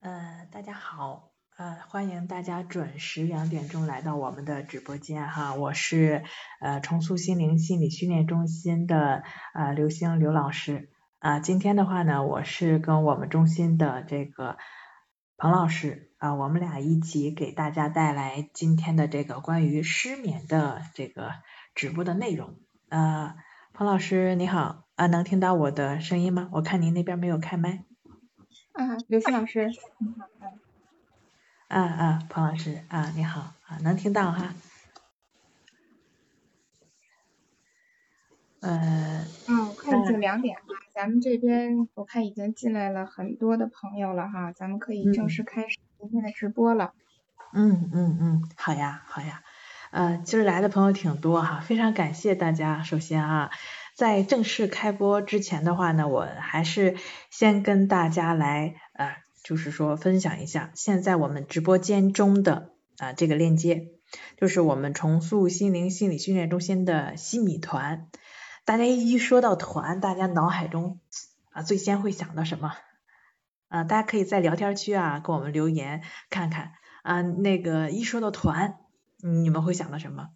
呃，大家好，呃，欢迎大家准时两点钟来到我们的直播间哈，我是呃重塑心灵心理训练中心的呃刘星刘老师啊，今天的话呢，我是跟我们中心的这个彭老师啊，我们俩一起给大家带来今天的这个关于失眠的这个直播的内容呃，彭老师你好啊，能听到我的声音吗？我看您那边没有开麦。啊，刘星老师，你好，啊啊，彭老师啊，你好啊，能听到哈？呃，嗯，我看已经两点了，咱们这边我看已经进来了很多的朋友了哈，咱们可以正式开始今天的直播了。嗯嗯嗯，好呀好呀，呃，今儿来的朋友挺多哈，非常感谢大家。首先啊。在正式开播之前的话呢，我还是先跟大家来呃，就是说分享一下现在我们直播间中的啊这个链接，就是我们重塑心灵心理训练中心的西米团。大家一说到团，大家脑海中啊最先会想到什么？啊，大家可以在聊天区啊给我们留言看看啊，那个一说到团，你们会想到什么？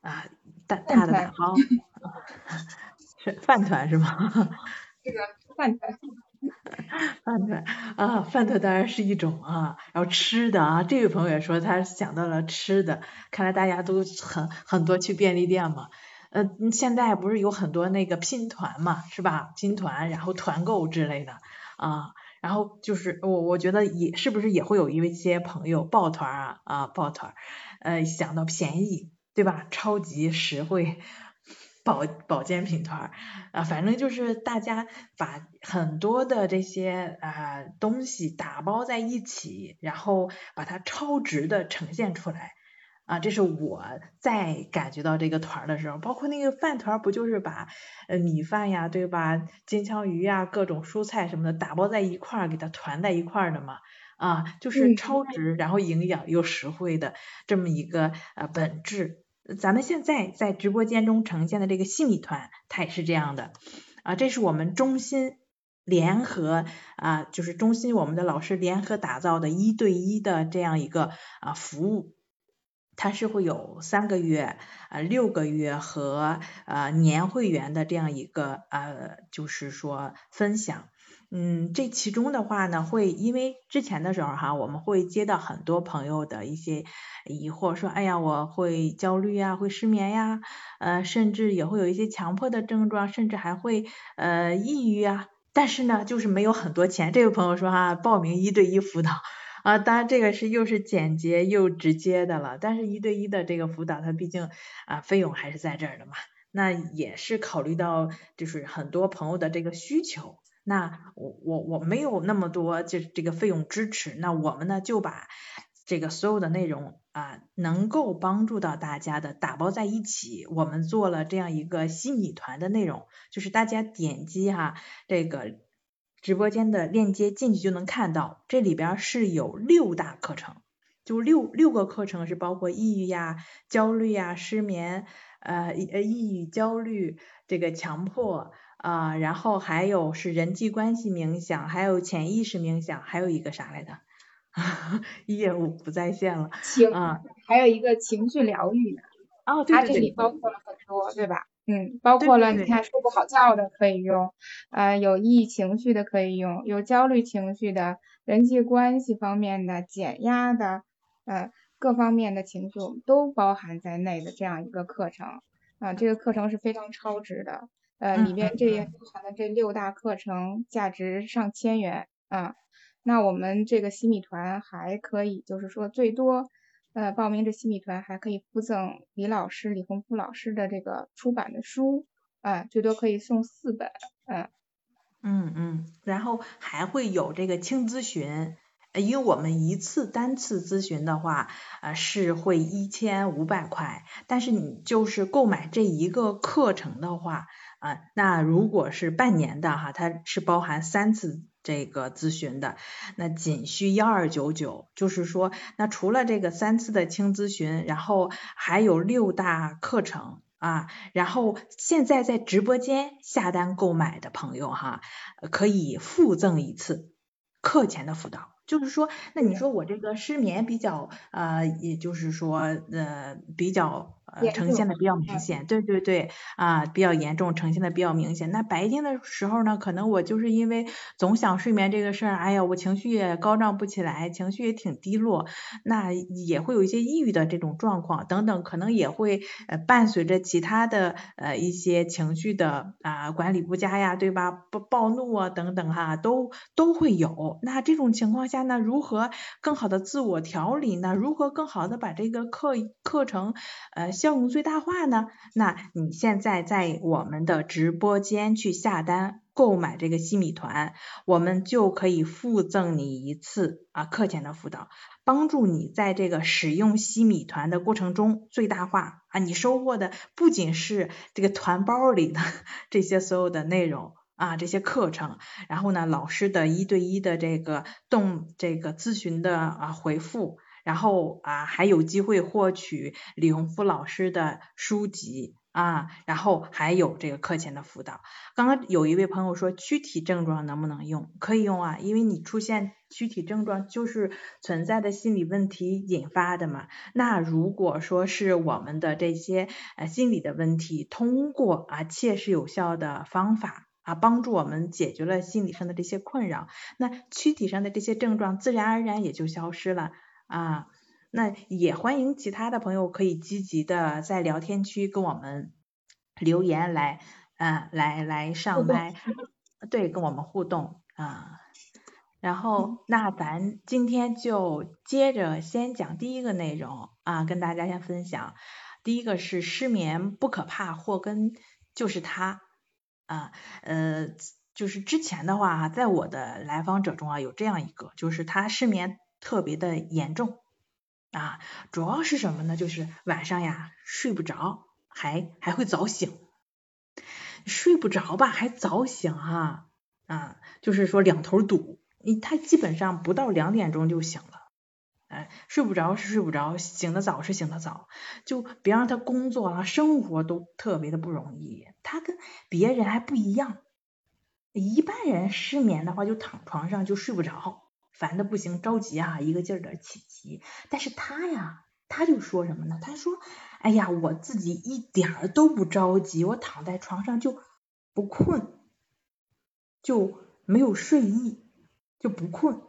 啊，大大的蛋糕。是饭团是吗？这个饭团，饭团啊，饭团当然是一种啊，然后吃的啊，这位朋友也说他想到了吃的，看来大家都很很多去便利店嘛，呃，现在不是有很多那个拼团嘛，是吧？拼团，然后团购之类的啊，然后就是我我觉得也是不是也会有一些朋友抱团啊啊抱团，呃想到便宜对吧？超级实惠。保保健品团儿啊，反正就是大家把很多的这些啊东西打包在一起，然后把它超值的呈现出来啊，这是我在感觉到这个团儿的时候，包括那个饭团儿，不就是把呃米饭呀，对吧？金枪鱼呀，各种蔬菜什么的打包在一块儿，给它团在一块儿的嘛啊，就是超值，然后营养又实惠的这么一个呃本质。咱们现在在直播间中呈现的这个细米团，它也是这样的啊，这是我们中心联合啊，就是中心我们的老师联合打造的一对一的这样一个啊服务，它是会有三个月啊、六个月和呃年会员的这样一个呃，就是说分享。嗯，这其中的话呢，会因为之前的时候哈，我们会接到很多朋友的一些疑惑，说，哎呀，我会焦虑呀，会失眠呀，呃，甚至也会有一些强迫的症状，甚至还会呃抑郁啊，但是呢，就是没有很多钱。这位朋友说哈，报名一对一辅导啊，当然这个是又是简洁又直接的了，但是一对一的这个辅导，它毕竟啊费用还是在这儿的嘛，那也是考虑到就是很多朋友的这个需求。那我我我没有那么多这这个费用支持，那我们呢就把这个所有的内容啊能够帮助到大家的打包在一起，我们做了这样一个虚拟团的内容，就是大家点击哈这个直播间的链接进去就能看到，这里边是有六大课程，就六六个课程是包括抑郁呀、焦虑呀、失眠呃呃抑郁、焦虑这个强迫。啊，然后还有是人际关系冥想，还有潜意识冥想，还有一个啥来着？业务不在线了。情啊，还有一个情绪疗愈。哦，对对对。它这里包括了很多，对吧？嗯，包括了你看睡不好觉的可以用，呃，有抑郁情绪的可以用，有焦虑情绪的，人际关系方面的，减压的，呃，各方面的情绪我们都包含在内的这样一个课程啊，这个课程是非常超值的。呃，里面这包含的这六大课程价值上千元啊，那我们这个西米团还可以，就是说最多呃报名这西米团还可以附赠李老师李洪福老师的这个出版的书啊，最多可以送四本，嗯嗯嗯，然后还会有这个轻咨询，因为我们一次单次咨询的话呃是会一千五百块，但是你就是购买这一个课程的话。啊，那如果是半年的哈，它是包含三次这个咨询的，那仅需幺二九九，就是说，那除了这个三次的轻咨询，然后还有六大课程啊，然后现在在直播间下单购买的朋友哈，可以附赠一次课前的辅导。就是说，那你说我这个失眠比较呃，也就是说呃比较呃呈现的比较明显，对对对啊比较严重，呈现的比较明显。那白天的时候呢，可能我就是因为总想睡眠这个事儿，哎呀，我情绪也高涨不起来，情绪也挺低落，那也会有一些抑郁的这种状况等等，可能也会呃伴随着其他的呃一些情绪的啊管理不佳呀，对吧？暴暴怒啊等等哈，都都会有。那这种情况下。呢如何更好的自我调理呢？如何更好的把这个课课程呃效用最大化呢？那你现在在我们的直播间去下单购买这个西米团，我们就可以附赠你一次啊课前的辅导，帮助你在这个使用西米团的过程中最大化啊你收获的不仅是这个团包里的 这些所有的内容。啊，这些课程，然后呢，老师的一对一的这个动这个咨询的啊回复，然后啊还有机会获取李洪福老师的书籍啊，然后还有这个课前的辅导。刚刚有一位朋友说躯体症状能不能用？可以用啊，因为你出现躯体症状就是存在的心理问题引发的嘛。那如果说是我们的这些呃心理的问题，通过啊切实有效的方法。啊，帮助我们解决了心理上的这些困扰，那躯体上的这些症状自然而然也就消失了啊。那也欢迎其他的朋友可以积极的在聊天区跟我们留言来，啊，来来上麦，对，跟我们互动啊。然后那咱今天就接着先讲第一个内容啊，跟大家先分享，第一个是失眠不可怕，祸根就是它。啊，呃，就是之前的话哈，在我的来访者中啊，有这样一个，就是他失眠特别的严重啊，主要是什么呢？就是晚上呀睡不着，还还会早醒，睡不着吧，还早醒哈啊，就是说两头堵，你他基本上不到两点钟就醒了。哎睡不着是睡不着，醒得早是醒得早，就别让他工作啊，生活都特别的不容易。他跟别人还不一样，一般人失眠的话就躺床上就睡不着，烦的不行，着急啊，一个劲儿的起急。但是他呀，他就说什么呢？他说，哎呀，我自己一点儿都不着急，我躺在床上就不困，就没有睡意，就不困。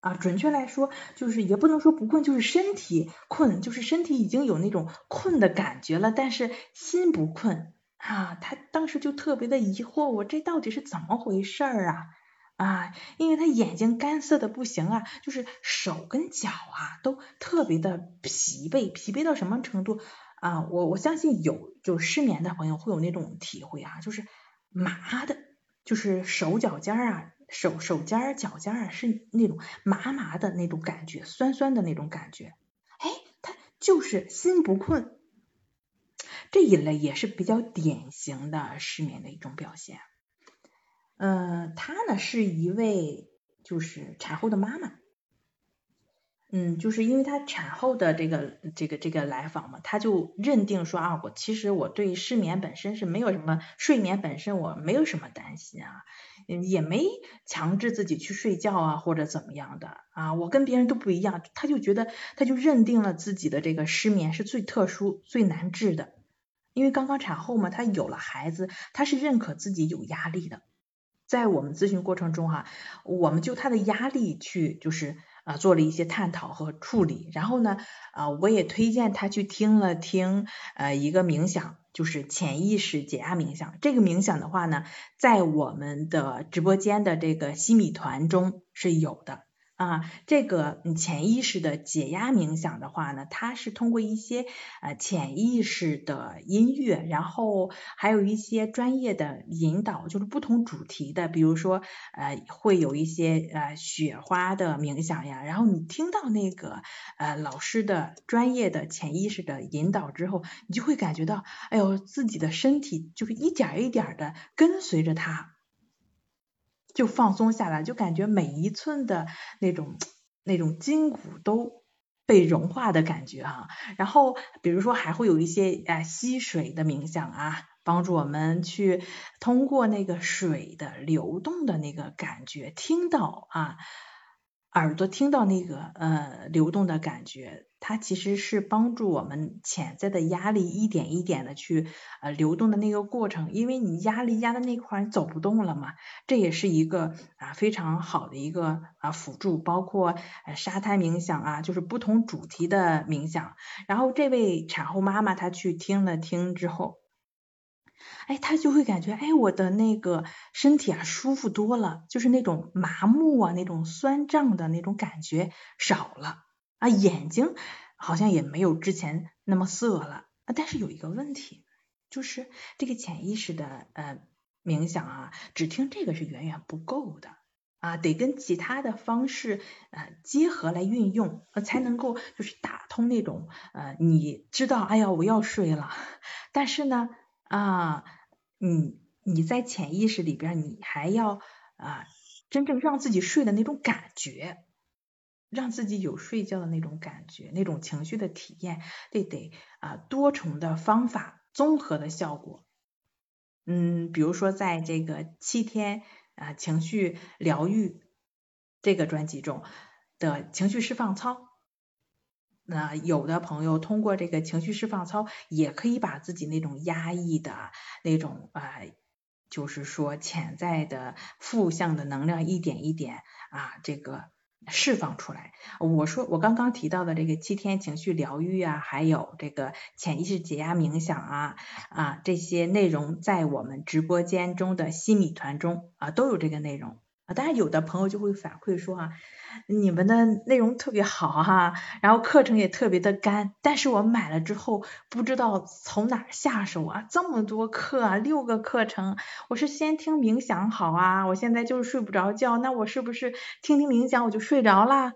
啊，准确来说，就是也不能说不困，就是身体困，就是身体已经有那种困的感觉了，但是心不困啊。他当时就特别的疑惑，我这到底是怎么回事儿啊？啊，因为他眼睛干涩的不行啊，就是手跟脚啊都特别的疲惫，疲惫到什么程度啊？我我相信有就失眠的朋友会有那种体会啊，就是麻的，就是手脚尖啊。手手尖、脚尖儿是那种麻麻的那种感觉，酸酸的那种感觉。哎，他就是心不困，这一类也是比较典型的失眠的一种表现。嗯，她呢是一位就是产后的妈妈。嗯，就是因为她产后的这个这个这个来访嘛，她就认定说啊，我其实我对失眠本身是没有什么睡眠本身我没有什么担心啊，也没强制自己去睡觉啊或者怎么样的啊，我跟别人都不一样，她就觉得她就认定了自己的这个失眠是最特殊最难治的，因为刚刚产后嘛，她有了孩子，她是认可自己有压力的，在我们咨询过程中哈，我们就他的压力去就是。啊，做了一些探讨和处理，然后呢，啊，我也推荐他去听了听，呃，一个冥想，就是潜意识解压冥想。这个冥想的话呢，在我们的直播间的这个西米团中是有的。啊，这个你潜意识的解压冥想的话呢，它是通过一些呃潜意识的音乐，然后还有一些专业的引导，就是不同主题的，比如说呃会有一些呃雪花的冥想呀，然后你听到那个呃老师的专业的潜意识的引导之后，你就会感觉到，哎呦，自己的身体就是一点一点的跟随着他。就放松下来，就感觉每一寸的那种那种筋骨都被融化的感觉哈。然后比如说还会有一些啊吸水的冥想啊，帮助我们去通过那个水的流动的那个感觉，听到啊耳朵听到那个呃流动的感觉，它其实是帮助我们潜在的压力一点一点的去呃流动的那个过程，因为你压力压的那块你走不动了嘛，这也是一个啊非常好的一个啊辅助，包括沙滩冥想啊，就是不同主题的冥想。然后这位产后妈妈她去听了听之后。哎，他就会感觉，哎，我的那个身体啊舒服多了，就是那种麻木啊，那种酸胀的那种感觉少了啊，眼睛好像也没有之前那么涩了啊。但是有一个问题，就是这个潜意识的呃冥想啊，只听这个是远远不够的啊，得跟其他的方式呃结合来运用，才能够就是打通那种呃你知道，哎呀，我要睡了，但是呢。啊，你你在潜意识里边，你还要啊真正让自己睡的那种感觉，让自己有睡觉的那种感觉，那种情绪的体验，这得啊多重的方法综合的效果。嗯，比如说在这个七天啊情绪疗愈这个专辑中的情绪释放操。那有的朋友通过这个情绪释放操，也可以把自己那种压抑的那种啊，就是说潜在的负向的能量一点一点啊，这个释放出来。我说我刚刚提到的这个七天情绪疗愈啊，还有这个潜意识解压冥想啊啊这些内容，在我们直播间中的西米团中啊都有这个内容啊。当然有的朋友就会反馈说啊。你们的内容特别好哈，然后课程也特别的干，但是我买了之后不知道从哪下手啊，这么多课啊，六个课程，我是先听冥想好啊，我现在就是睡不着觉，那我是不是听听冥想我就睡着啦？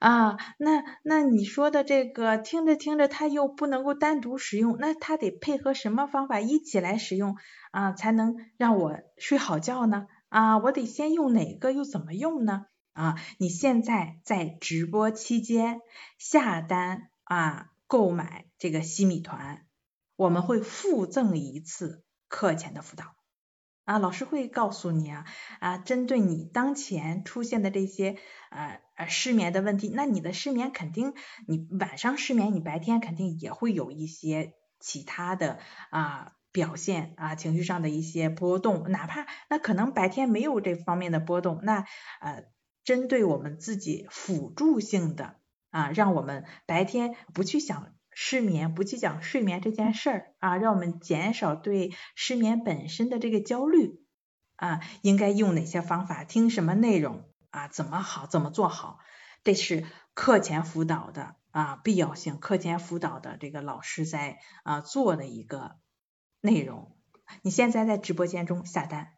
啊？那那你说的这个听着听着它又不能够单独使用，那它得配合什么方法一起来使用啊，才能让我睡好觉呢？啊，我得先用哪个又怎么用呢？啊，你现在在直播期间下单啊，购买这个西米团，我们会附赠一次课前的辅导啊，老师会告诉你啊啊，针对你当前出现的这些呃呃失眠的问题，那你的失眠肯定你晚上失眠，你白天肯定也会有一些其他的啊表现啊，情绪上的一些波动，哪怕那可能白天没有这方面的波动，那呃。针对我们自己辅助性的啊，让我们白天不去想失眠，不去讲睡眠这件事儿啊，让我们减少对失眠本身的这个焦虑啊，应该用哪些方法，听什么内容啊，怎么好，怎么做好，这是课前辅导的啊必要性，课前辅导的这个老师在啊做的一个内容。你现在在直播间中下单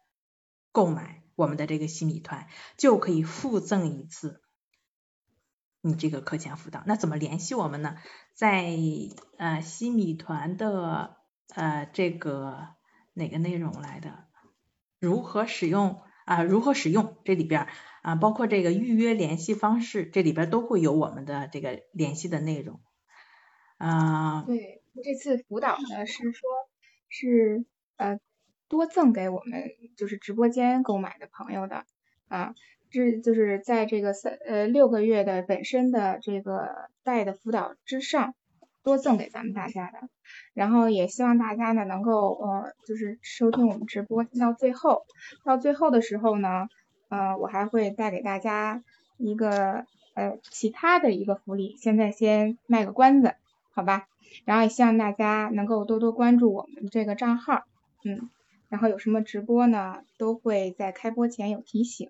购买。我们的这个西米团就可以附赠一次你这个课前辅导。那怎么联系我们呢？在呃西米团的呃这个哪个内容来的？如何使用啊？如何使用？这里边啊包括这个预约联系方式，这里边都会有我们的这个联系的内容啊。对，这次辅导呢是说，是呃。多赠给我们就是直播间购买的朋友的啊，这就是在这个三呃六个月的本身的这个带的辅导之上，多赠给咱们大家的。然后也希望大家呢能够呃就是收听我们直播听到最后，到最后的时候呢，呃我还会带给大家一个呃其他的一个福利，现在先卖个关子，好吧？然后也希望大家能够多多关注我们这个账号，嗯。然后有什么直播呢？都会在开播前有提醒。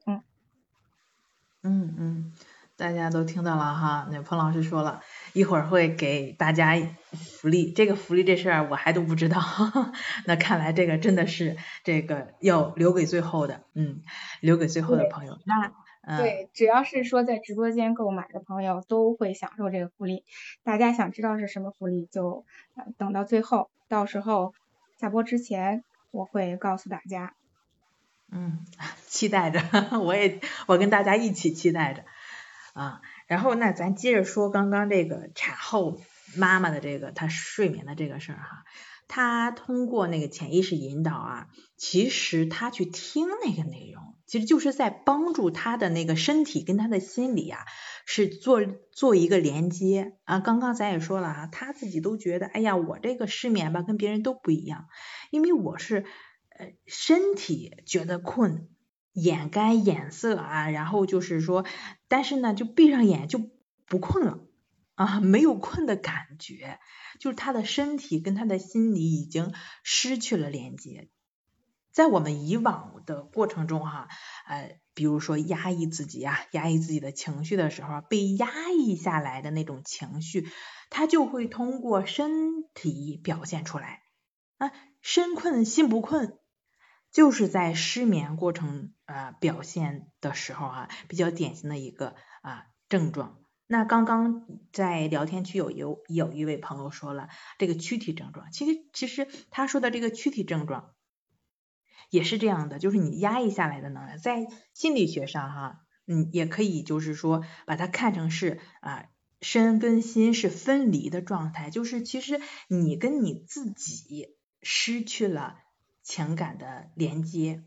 嗯嗯，大家都听到了哈，那彭老师说了一会儿会给大家福利，这个福利这事儿我还都不知道，那看来这个真的是这个要留给最后的，嗯，留给最后的朋友。那对，只要是说在直播间购买的朋友都会享受这个福利。大家想知道是什么福利，就等到最后，到时候下播之前。我会告诉大家，嗯，期待着，我也我跟大家一起期待着啊。然后那咱接着说刚刚这个产后妈妈的这个她睡眠的这个事儿哈。他通过那个潜意识引导啊，其实他去听那个内容，其实就是在帮助他的那个身体跟他的心理啊，是做做一个连接啊。刚刚咱也说了啊，他自己都觉得，哎呀，我这个失眠吧，跟别人都不一样，因为我是呃身体觉得困，眼干眼涩啊，然后就是说，但是呢，就闭上眼就不困了。啊，没有困的感觉，就是他的身体跟他的心理已经失去了连接。在我们以往的过程中，哈，呃，比如说压抑自己啊，压抑自己的情绪的时候，被压抑下来的那种情绪，它就会通过身体表现出来。啊，身困心不困，就是在失眠过程啊表现的时候啊，比较典型的一个啊症状。那刚刚在聊天区有有有一位朋友说了这个躯体症状，其实其实他说的这个躯体症状也是这样的，就是你压抑下来的能量，在心理学上哈，嗯，也可以就是说把它看成是啊身跟心是分离的状态，就是其实你跟你自己失去了情感的连接，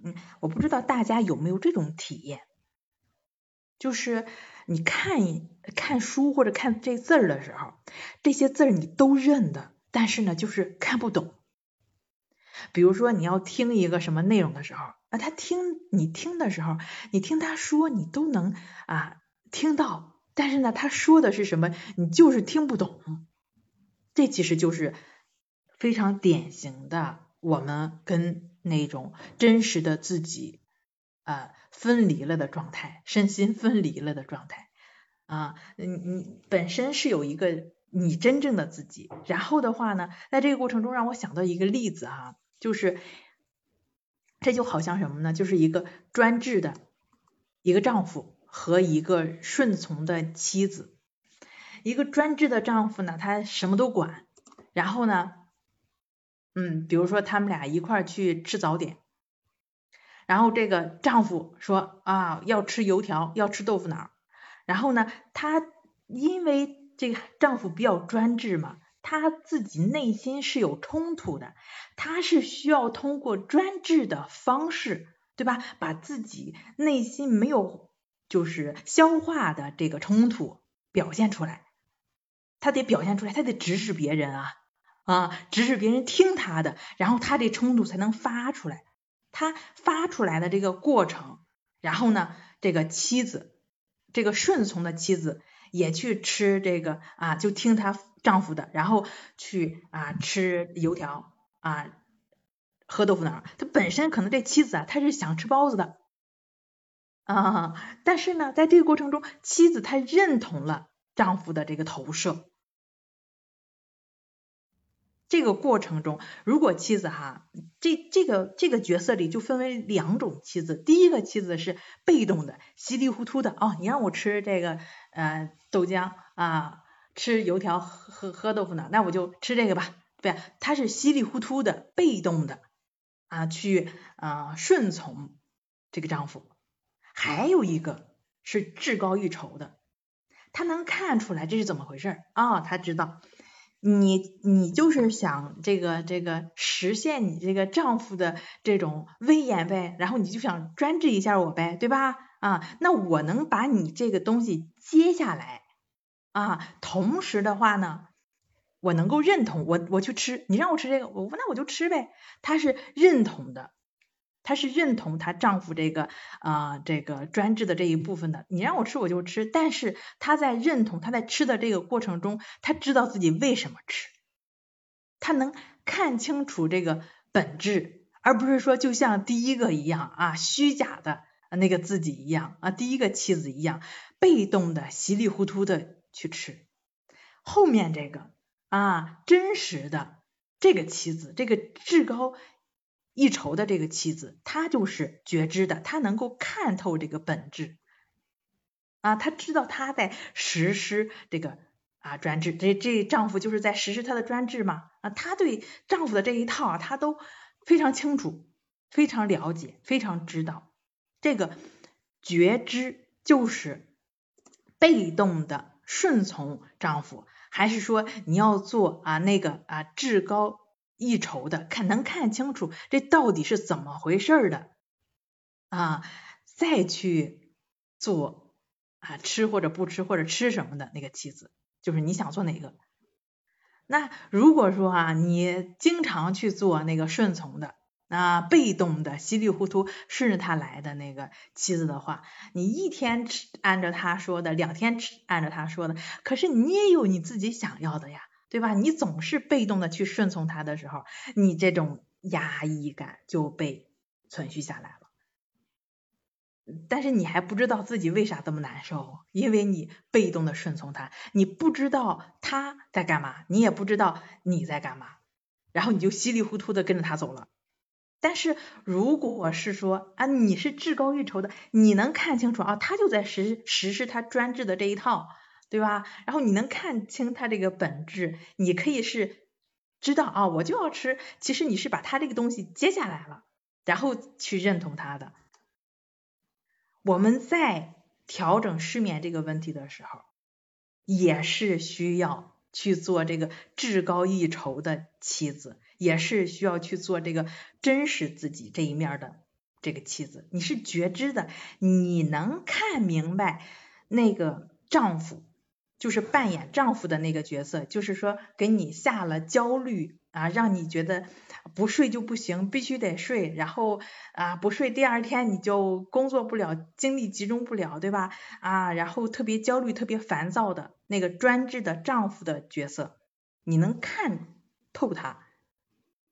嗯，我不知道大家有没有这种体验，就是。你看一看书或者看这字儿的时候，这些字儿你都认的，但是呢，就是看不懂。比如说你要听一个什么内容的时候，啊，他听你听的时候，你听他说你都能啊听到，但是呢，他说的是什么，你就是听不懂。这其实就是非常典型的我们跟那种真实的自己啊。分离了的状态，身心分离了的状态啊，你你本身是有一个你真正的自己，然后的话呢，在这个过程中让我想到一个例子哈，就是这就好像什么呢？就是一个专制的一个丈夫和一个顺从的妻子，一个专制的丈夫呢，他什么都管，然后呢，嗯，比如说他们俩一块儿去吃早点。然后这个丈夫说啊，要吃油条，要吃豆腐脑。然后呢，她因为这个丈夫比较专制嘛，她自己内心是有冲突的，她是需要通过专制的方式，对吧？把自己内心没有就是消化的这个冲突表现出来，她得表现出来，她得指使别人啊啊，指使别人听她的，然后她这冲突才能发出来。他发出来的这个过程，然后呢，这个妻子，这个顺从的妻子也去吃这个啊，就听她丈夫的，然后去啊吃油条啊，喝豆腐脑。他本身可能这妻子啊，她是想吃包子的啊，但是呢，在这个过程中，妻子她认同了丈夫的这个投射。这个过程中，如果妻子哈，这这个这个角色里就分为两种妻子。第一个妻子是被动的、稀里糊涂的哦，你让我吃这个呃豆浆啊，吃油条、喝喝豆腐脑，那我就吃这个吧，对他是稀里糊涂的、被动的啊，去啊顺从这个丈夫。还有一个是至高一筹的，他能看出来这是怎么回事啊，他知道。你你就是想这个这个实现你这个丈夫的这种威严呗，然后你就想专制一下我呗，对吧？啊，那我能把你这个东西接下来啊，同时的话呢，我能够认同我我去吃，你让我吃这个，我那我就吃呗，他是认同的。她是认同她丈夫这个啊这个专制的这一部分的，你让我吃我就吃，但是她在认同她在吃的这个过程中，她知道自己为什么吃，她能看清楚这个本质，而不是说就像第一个一样啊虚假的那个自己一样啊第一个妻子一样被动的稀里糊涂的去吃，后面这个啊真实的这个妻子这个至高。一筹的这个妻子，她就是觉知的，她能够看透这个本质啊，她知道她在实施这个啊专制，这这丈夫就是在实施他的专制嘛啊，她对丈夫的这一套啊，她都非常清楚，非常了解，非常知道。这个觉知就是被动的顺从丈夫，还是说你要做啊那个啊至高一筹的，看能看清楚这到底是怎么回事的啊，再去做啊吃或者不吃或者吃什么的那个妻子，就是你想做哪个。那如果说啊，你经常去做那个顺从的啊，被动的稀里糊涂顺着他来的那个妻子的话，你一天吃按照他说的，两天吃按照他说的，可是你也有你自己想要的呀。对吧？你总是被动的去顺从他的时候，你这种压抑感就被存续下来了。但是你还不知道自己为啥这么难受，因为你被动的顺从他，你不知道他在干嘛，你也不知道你在干嘛，然后你就稀里糊涂的跟着他走了。但是如果是说啊，你是至高欲筹的，你能看清楚啊，他就在实实施他专制的这一套。对吧？然后你能看清他这个本质，你可以是知道啊，我就要吃。其实你是把他这个东西接下来了，然后去认同他的。我们在调整失眠这个问题的时候，也是需要去做这个至高一筹的妻子，也是需要去做这个真实自己这一面的这个妻子。你是觉知的，你能看明白那个丈夫。就是扮演丈夫的那个角色，就是说给你下了焦虑啊，让你觉得不睡就不行，必须得睡，然后啊不睡第二天你就工作不了，精力集中不了，对吧？啊，然后特别焦虑、特别烦躁的那个专制的丈夫的角色，你能看透他，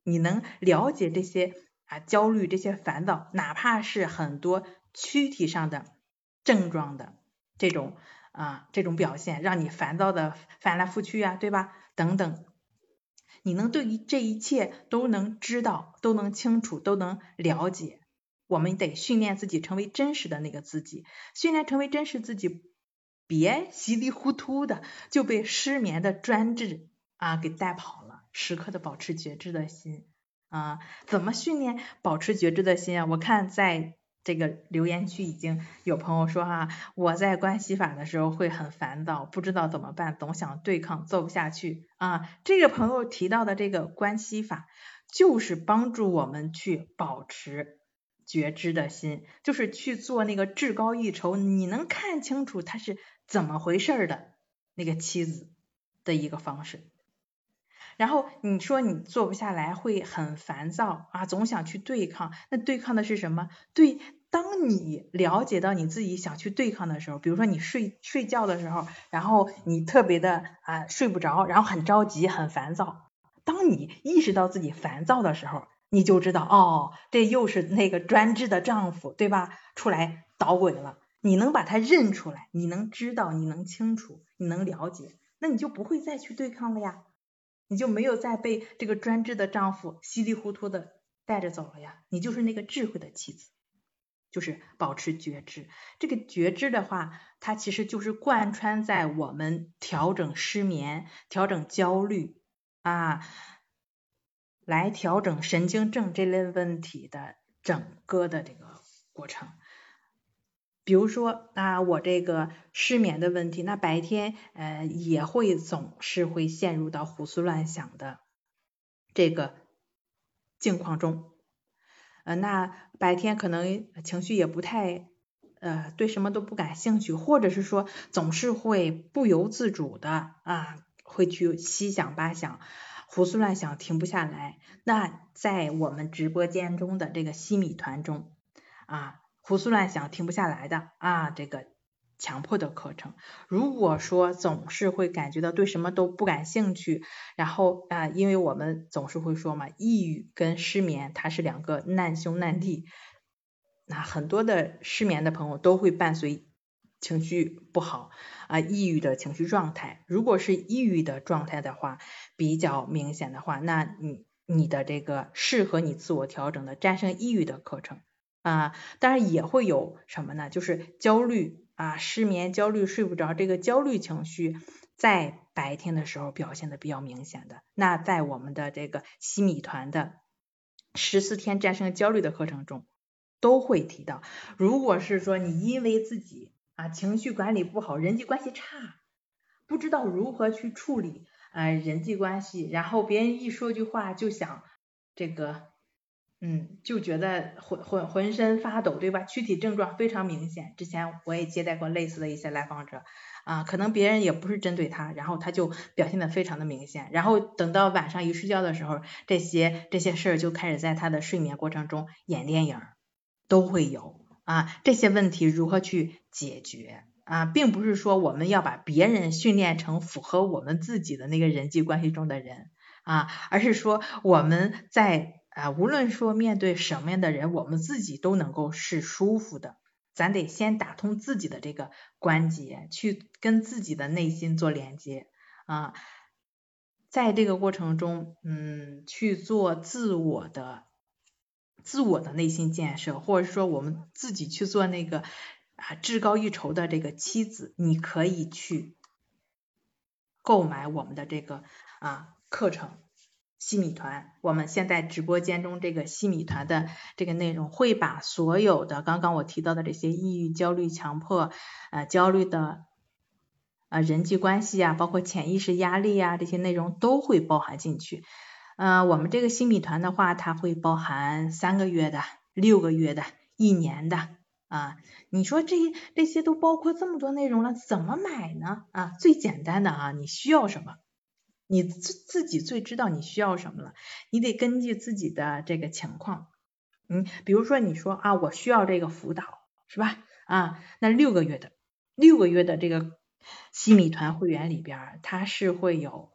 你能了解这些啊焦虑、这些烦躁，哪怕是很多躯体上的症状的这种。啊，这种表现让你烦躁的翻来覆去呀，对吧？等等，你能对于这一切都能知道，都能清楚，都能了解。我们得训练自己成为真实的那个自己，训练成为真实自己，别稀里糊涂的就被失眠的专制啊给带跑了。时刻的保持觉知的心啊，怎么训练保持觉知的心啊？我看在。这个留言区已经有朋友说哈，我在关系法的时候会很烦躁，不知道怎么办，总想对抗，做不下去啊。这个朋友提到的这个关系法，就是帮助我们去保持觉知的心，就是去做那个至高一筹，你能看清楚他是怎么回事的那个妻子的一个方式。然后你说你做不下来，会很烦躁啊，总想去对抗。那对抗的是什么？对，当你了解到你自己想去对抗的时候，比如说你睡睡觉的时候，然后你特别的啊睡不着，然后很着急，很烦躁。当你意识到自己烦躁的时候，你就知道哦，这又是那个专制的丈夫，对吧？出来捣鬼了。你能把他认出来，你能知道，你能清楚，你能了解，那你就不会再去对抗了呀。你就没有再被这个专制的丈夫稀里糊涂的带着走了呀，你就是那个智慧的妻子，就是保持觉知。这个觉知的话，它其实就是贯穿在我们调整失眠、调整焦虑啊，来调整神经症这类问题的整个的这个过程。比如说啊，我这个失眠的问题，那白天呃也会总是会陷入到胡思乱想的这个境况中，呃，那白天可能情绪也不太呃对什么都不感兴趣，或者是说总是会不由自主的啊会去七想八想，胡思乱想停不下来。那在我们直播间中的这个西米团中啊。胡思乱想停不下来的啊，这个强迫的课程。如果说总是会感觉到对什么都不感兴趣，然后啊，因为我们总是会说嘛，抑郁跟失眠它是两个难兄难弟。那很多的失眠的朋友都会伴随情绪不好啊，抑郁的情绪状态。如果是抑郁的状态的话，比较明显的话，那你你的这个适合你自我调整的战胜抑郁的课程。啊，当然也会有什么呢？就是焦虑啊，失眠、焦虑、睡不着，这个焦虑情绪在白天的时候表现的比较明显的。那在我们的这个西米团的十四天战胜焦虑的课程中，都会提到，如果是说你因为自己啊情绪管理不好，人际关系差，不知道如何去处理呃人际关系，然后别人一说句话就想这个，嗯，就觉得浑浑浑身发抖，对吧？躯体症状非常明显。之前我也接待过类似的一些来访者。啊，可能别人也不是针对他，然后他就表现的非常的明显，然后等到晚上一睡觉的时候，这些这些事儿就开始在他的睡眠过程中演电影，都会有啊。这些问题如何去解决啊，并不是说我们要把别人训练成符合我们自己的那个人际关系中的人啊，而是说我们在啊，无论说面对什么样的人，我们自己都能够是舒服的。咱得先打通自己的这个关节，去跟自己的内心做连接啊，在这个过程中，嗯，去做自我的自我的内心建设，或者说我们自己去做那个啊至高一筹的这个妻子，你可以去购买我们的这个啊课程。西米团，我们现在直播间中这个西米团的这个内容，会把所有的刚刚我提到的这些抑郁、焦虑、强迫、呃焦虑的啊人际关系啊，包括潜意识压力啊这些内容都会包含进去。呃，我们这个西米团的话，它会包含三个月的、六个月的、一年的啊。你说这这些都包括这么多内容了，怎么买呢？啊，最简单的啊，你需要什么？你自自己最知道你需要什么了，你得根据自己的这个情况，嗯，比如说你说啊，我需要这个辅导，是吧？啊，那六个月的六个月的这个西米团会员里边，它是会有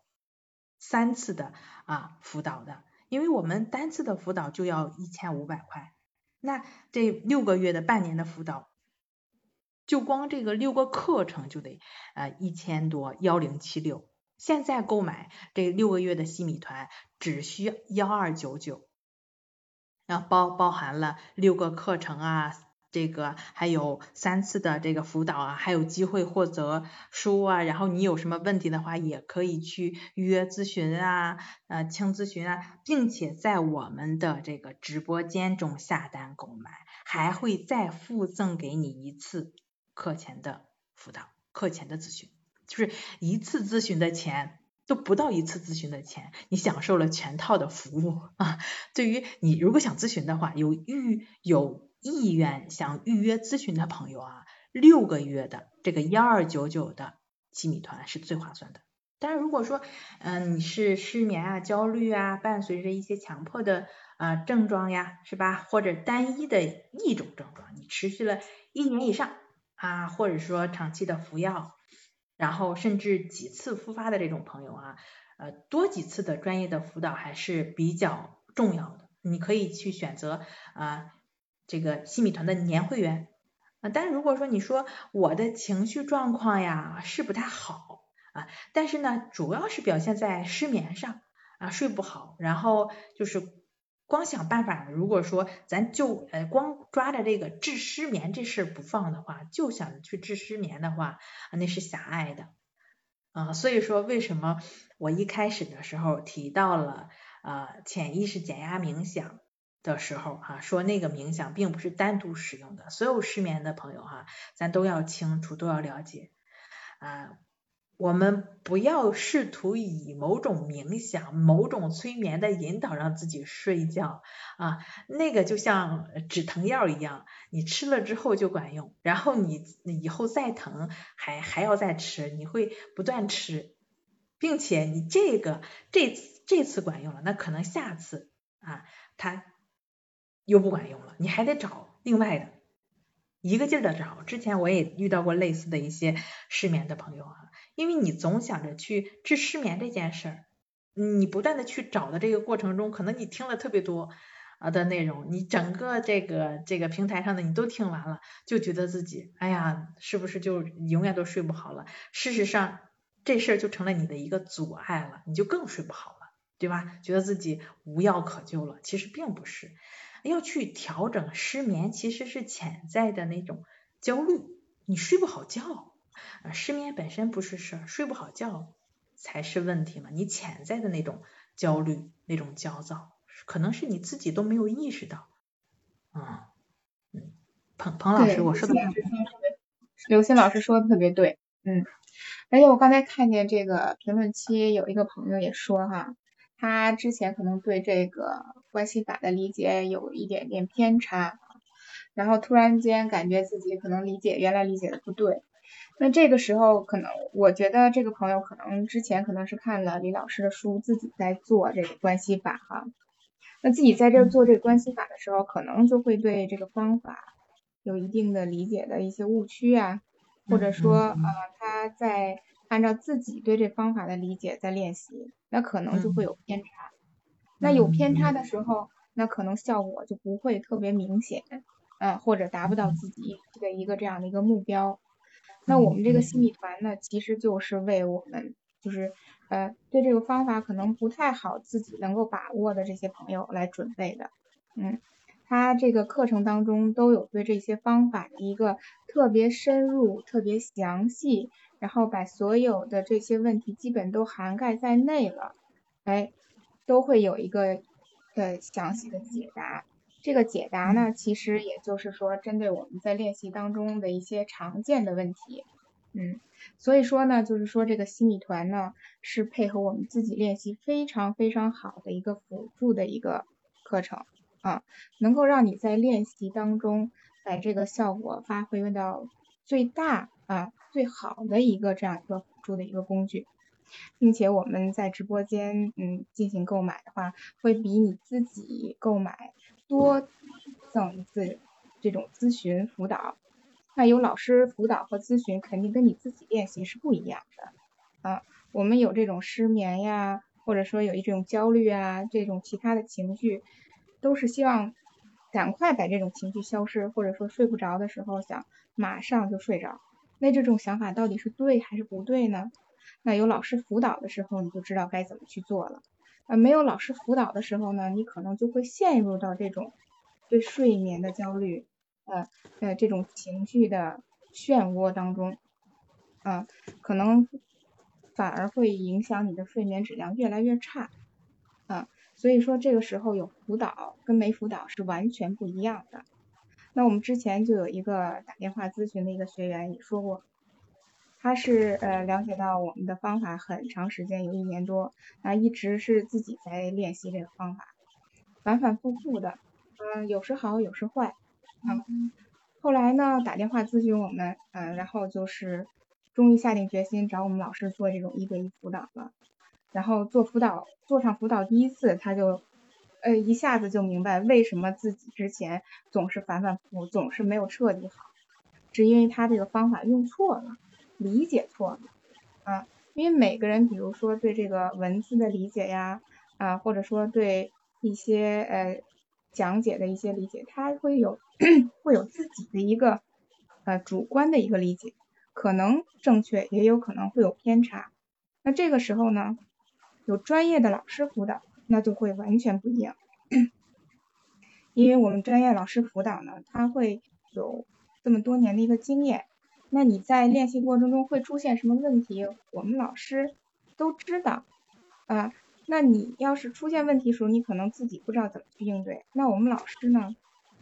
三次的啊辅导的，因为我们单次的辅导就要一千五百块，那这六个月的半年的辅导，就光这个六个课程就得呃一千多幺零七六。现在购买这六个月的西米团只需幺二九九，然后包包含了六个课程啊，这个还有三次的这个辅导啊，还有机会获得书啊，然后你有什么问题的话，也可以去预约咨询啊，呃，轻咨询啊，并且在我们的这个直播间中下单购买，还会再附赠给你一次课前的辅导，课前的咨询。就是一次咨询的钱都不到一次咨询的钱，你享受了全套的服务 啊！对于你如果想咨询的话，有预有意愿想预约咨询的朋友啊，六个月的这个幺二九九的七米团是最划算的。但是，如果说嗯你是失眠啊、焦虑啊，伴随着一些强迫的啊症状呀，是吧？或者单一的一种症状，你持续了一年以上啊，或者说长期的服药。然后甚至几次复发的这种朋友啊，呃，多几次的专业的辅导还是比较重要的。你可以去选择啊这个西米团的年会员啊。但如果说你说我的情绪状况呀是不太好啊，但是呢主要是表现在失眠上啊睡不好，然后就是。光想办法，如果说咱就呃光抓着这个治失眠这事不放的话，就想去治失眠的话，那是狭隘的啊。所以说，为什么我一开始的时候提到了啊潜意识减压冥想的时候哈，说那个冥想并不是单独使用的，所有失眠的朋友哈，咱都要清楚，都要了解啊。我们不要试图以某种冥想、某种催眠的引导让自己睡觉啊，那个就像止疼药一样，你吃了之后就管用，然后你以后再疼还还要再吃，你会不断吃，并且你这个这这次管用了，那可能下次啊它又不管用了，你还得找另外的，一个劲儿的找。之前我也遇到过类似的一些失眠的朋友啊。因为你总想着去治失眠这件事儿，你不断的去找的这个过程中，可能你听了特别多啊的内容，你整个这个这个平台上的你都听完了，就觉得自己哎呀，是不是就永远都睡不好了？事实上，这事儿就成了你的一个阻碍了，你就更睡不好了，对吧？觉得自己无药可救了，其实并不是，要去调整失眠，其实是潜在的那种焦虑，你睡不好觉。啊，失眠本身不是事儿，睡不好觉才是问题嘛。你潜在的那种焦虑、那种焦躁，可能是你自己都没有意识到。啊，嗯，彭彭老师，我说的，刘鑫老师说的特别对。嗯，而且我刚才看见这个评论区有一个朋友也说哈，他之前可能对这个关系法的理解有一点点偏差，然后突然间感觉自己可能理解原来理解的不对。那这个时候可能，我觉得这个朋友可能之前可能是看了李老师的书，自己在做这个关系法哈。那自己在这做这个关系法的时候，可能就会对这个方法有一定的理解的一些误区啊，或者说呃他在按照自己对这方法的理解在练习，那可能就会有偏差。那有偏差的时候，那可能效果就不会特别明显，嗯，或者达不到自己的一个这样的一个目标。那我们这个心理团呢，其实就是为我们，就是呃，对这个方法可能不太好自己能够把握的这些朋友来准备的。嗯，他这个课程当中都有对这些方法的一个特别深入、特别详细，然后把所有的这些问题基本都涵盖在内了，哎，都会有一个呃详细的解答。这个解答呢，其实也就是说，针对我们在练习当中的一些常见的问题，嗯，所以说呢，就是说这个心理团呢，是配合我们自己练习非常非常好的一个辅助的一个课程啊，能够让你在练习当中把这个效果发挥到最大啊最好的一个这样一个辅助的一个工具，并且我们在直播间嗯进行购买的话，会比你自己购买。多赠一次这种咨询辅导，那有老师辅导和咨询，肯定跟你自己练习是不一样的啊。我们有这种失眠呀，或者说有一种焦虑啊，这种其他的情绪，都是希望赶快把这种情绪消失，或者说睡不着的时候想马上就睡着。那这种想法到底是对还是不对呢？那有老师辅导的时候，你就知道该怎么去做了。呃，没有老师辅导的时候呢，你可能就会陷入到这种对睡眠的焦虑，呃呃这种情绪的漩涡当中，啊，可能反而会影响你的睡眠质量越来越差，啊，所以说这个时候有辅导跟没辅导是完全不一样的。那我们之前就有一个打电话咨询的一个学员也说过。他是呃了解到我们的方法很长时间有一年多，啊一直是自己在练习这个方法，反反复复的，嗯有时好有时坏，嗯后来呢打电话咨询我们，嗯然后就是终于下定决心找我们老师做这种一对一辅导了，然后做辅导做上辅导第一次他就呃一下子就明白为什么自己之前总是反反复复总是没有彻底好，只因为他这个方法用错了。理解错了啊，因为每个人，比如说对这个文字的理解呀，啊，或者说对一些呃讲解的一些理解，他会有 会有自己的一个呃主观的一个理解，可能正确，也有可能会有偏差。那这个时候呢，有专业的老师辅导，那就会完全不一样，因为我们专业老师辅导呢，他会有这么多年的一个经验。那你在练习过程中会出现什么问题？我们老师都知道啊。那你要是出现问题时候，你可能自己不知道怎么去应对。那我们老师呢，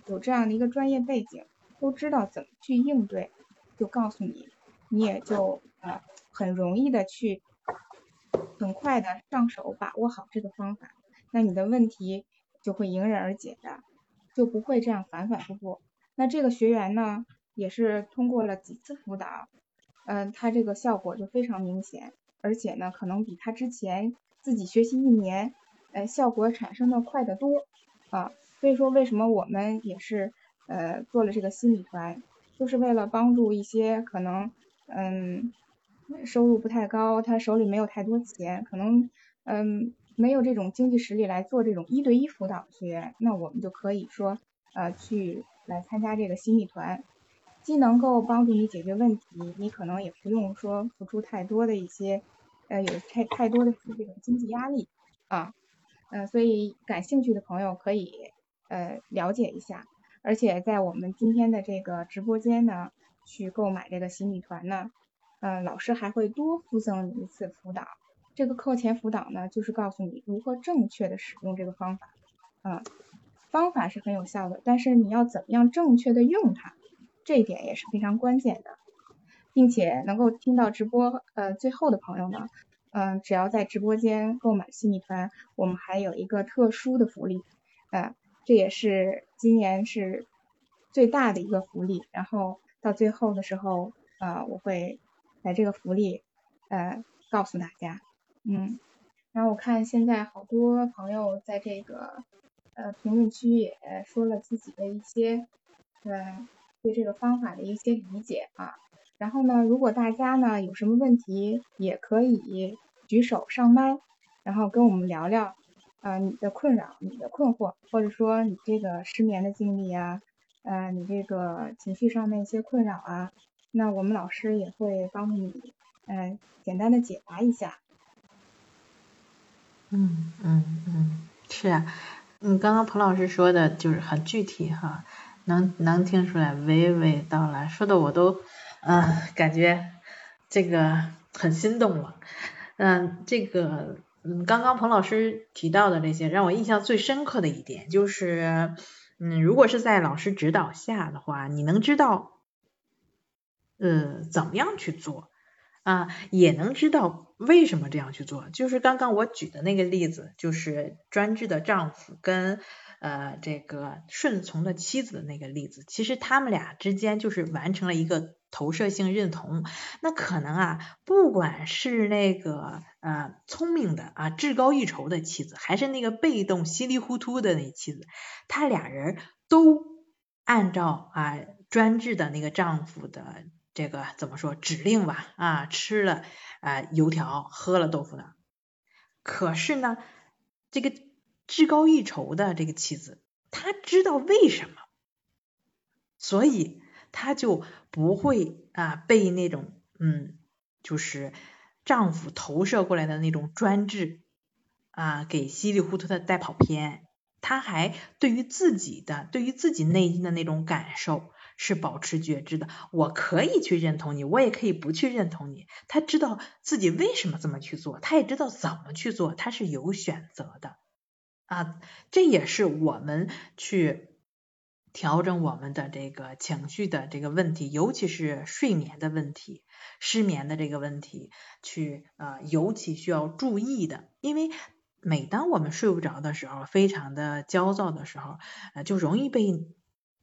有这样的一个专业背景，都知道怎么去应对，就告诉你，你也就呃很容易的去很快的上手把握好这个方法，那你的问题就会迎刃而解的，就不会这样反反复复。那这个学员呢？也是通过了几次辅导，嗯，他这个效果就非常明显，而且呢，可能比他之前自己学习一年，呃，效果产生的快得多啊。所以说，为什么我们也是呃做了这个心理团，就是为了帮助一些可能嗯收入不太高，他手里没有太多钱，可能嗯没有这种经济实力来做这种一对一辅导的学员，那我们就可以说呃去来参加这个心理团。既能够帮助你解决问题，你可能也不用说付出太多的一些，呃，有太太多的这种经济压力啊，呃，所以感兴趣的朋友可以呃了解一下，而且在我们今天的这个直播间呢，去购买这个洗米团呢，呃，老师还会多附赠你一次辅导，这个课前辅导呢，就是告诉你如何正确的使用这个方法，啊，方法是很有效的，但是你要怎么样正确的用它？这一点也是非常关键的。并且能够听到直播呃最后的朋友呢，嗯，只要在直播间购买西米团，我们还有一个特殊的福利，呃，这也是今年是最大的一个福利。然后到最后的时候，呃，我会把这个福利呃告诉大家，嗯。然后我看现在好多朋友在这个呃评论区也说了自己的一些呃对这个方法的一些理解啊。然后呢，如果大家呢有什么问题，也可以举手上麦，然后跟我们聊聊啊你的困扰、你的困惑，或者说你这个失眠的经历啊，呃你这个情绪上的一些困扰啊，那我们老师也会帮你嗯简单的解答一下。嗯嗯嗯，是啊，嗯，刚刚彭老师说的就是很具体哈，能能听出来娓娓道来，说的我都嗯感觉这个很心动了，嗯，这个嗯刚刚彭老师提到的这些，让我印象最深刻的一点就是，嗯，如果是在老师指导下的话，你能知道呃怎么样去做。啊，也能知道为什么这样去做。就是刚刚我举的那个例子，就是专制的丈夫跟呃这个顺从的妻子的那个例子。其实他们俩之间就是完成了一个投射性认同。那可能啊，不管是那个呃聪明的啊志高一筹的妻子，还是那个被动稀里糊涂的那妻子，他俩人都按照啊专制的那个丈夫的。这个怎么说指令吧啊，吃了啊油条，喝了豆腐脑。可是呢，这个至高一筹的这个妻子，她知道为什么，所以她就不会啊被那种嗯，就是丈夫投射过来的那种专制啊给稀里糊涂的带跑偏。她还对于自己的，对于自己内心的那种感受。是保持觉知的，我可以去认同你，我也可以不去认同你。他知道自己为什么这么去做，他也知道怎么去做，他是有选择的啊。这也是我们去调整我们的这个情绪的这个问题，尤其是睡眠的问题、失眠的这个问题，去啊尤其需要注意的。因为每当我们睡不着的时候，非常的焦躁的时候，呃，就容易被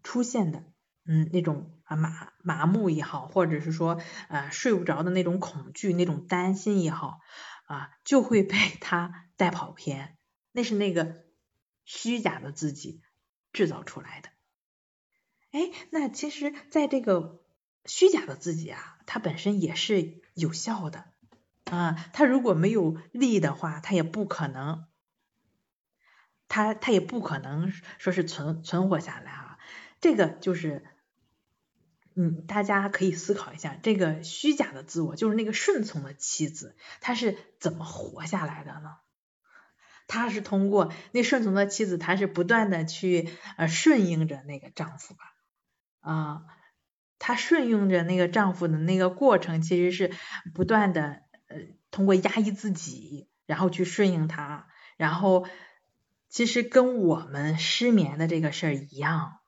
出现的。嗯，那种啊麻麻木也好，或者是说呃睡不着的那种恐惧、那种担心也好啊，就会被他带跑偏。那是那个虚假的自己制造出来的。哎，那其实在这个虚假的自己啊，它本身也是有效的啊。它如果没有力的话，它也不可能，它它也不可能说是存存活下来啊。这个就是。嗯，大家可以思考一下，这个虚假的自我，就是那个顺从的妻子，她是怎么活下来的呢？她是通过那顺从的妻子，她是不断的去呃顺应着那个丈夫吧，啊，她顺应着那个丈夫的那个过程，其实是不断的呃通过压抑自己，然后去顺应他，然后其实跟我们失眠的这个事儿一样。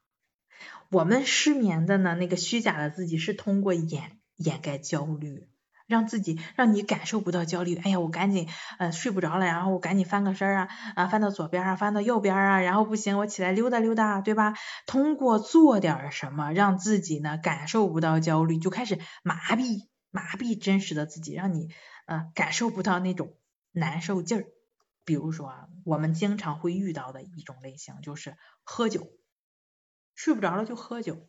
我们失眠的呢，那个虚假的自己是通过掩掩盖焦虑，让自己让你感受不到焦虑。哎呀，我赶紧呃睡不着了，然后我赶紧翻个身啊啊翻到左边啊翻到右边啊，然后不行我起来溜达溜达，对吧？通过做点什么让自己呢感受不到焦虑，就开始麻痹麻痹真实的自己，让你呃感受不到那种难受劲儿。比如说啊，我们经常会遇到的一种类型就是喝酒。睡不着了就喝酒，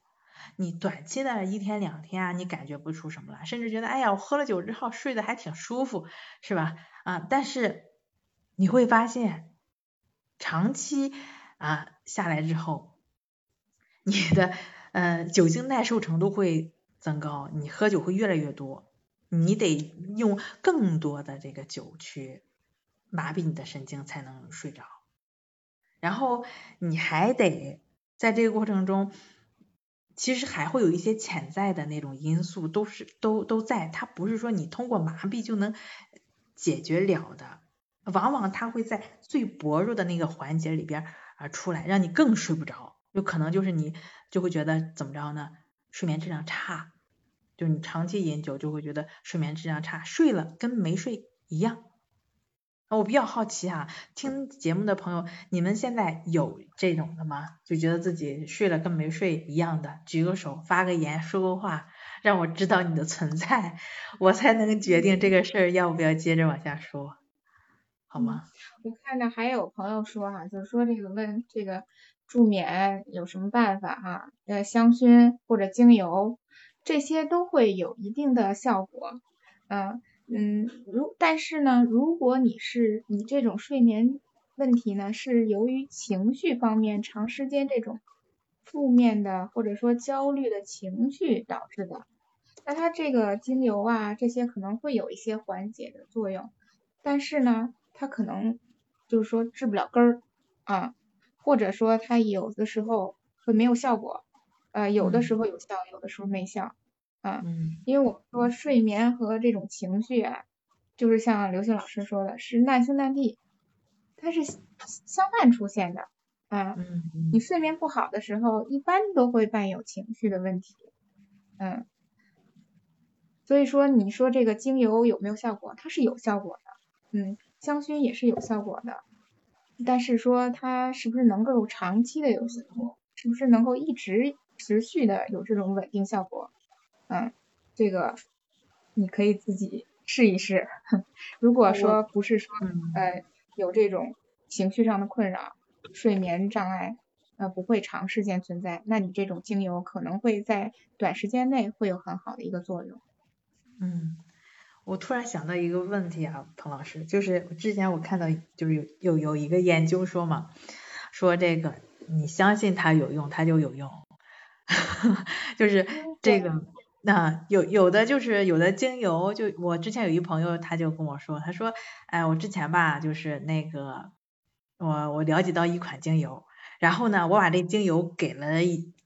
你短期的一天两天啊，你感觉不出什么来，甚至觉得哎呀，我喝了酒之后睡得还挺舒服，是吧？啊，但是你会发现，长期啊下来之后，你的呃酒精耐受程度会增高，你喝酒会越来越多，你得用更多的这个酒去麻痹你的神经才能睡着，然后你还得。在这个过程中，其实还会有一些潜在的那种因素，都是都都在。它不是说你通过麻痹就能解决了的，往往它会在最薄弱的那个环节里边啊出来，让你更睡不着。有可能就是你就会觉得怎么着呢？睡眠质量差就你长期饮酒就会觉得睡眠质量差，睡了跟没睡一样。我比较好奇哈，听节目的朋友，你们现在有这种的吗？就觉得自己睡了跟没睡一样的，举个手，发个言，说个话，让我知道你的存在，我才能决定这个事儿要不要接着往下说，好吗？我看到还有朋友说哈，就是说这个问这个助眠有什么办法哈？呃，香薰或者精油，这些都会有一定的效果，嗯。嗯，如但是呢，如果你是你这种睡眠问题呢，是由于情绪方面长时间这种负面的或者说焦虑的情绪导致的，那它这个精油啊这些可能会有一些缓解的作用，但是呢，它可能就是说治不了根儿啊，或者说它有的时候会没有效果，呃，有的时候有效，有的时候没效。嗯，因为我们说睡眠和这种情绪啊，就是像刘星老师说的，是难兄难弟，它是相伴出现的啊。嗯你睡眠不好的时候，一般都会伴有情绪的问题。嗯。所以说，你说这个精油有没有效果？它是有效果的。嗯，香薰也是有效果的。但是说它是不是能够长期的有效果？是不是能够一直持续的有这种稳定效果？嗯，这个你可以自己试一试。如果说不是说呃有这种情绪上的困扰、睡眠障碍，呃不会长时间存在，那你这种精油可能会在短时间内会有很好的一个作用。嗯，我突然想到一个问题啊，彭老师，就是之前我看到就是有有有一个研究说嘛，说这个你相信它有用，它就有用，就是这个。那有有的就是有的精油，就我之前有一朋友他就跟我说，他说，哎，我之前吧就是那个我我了解到一款精油，然后呢我把这精油给了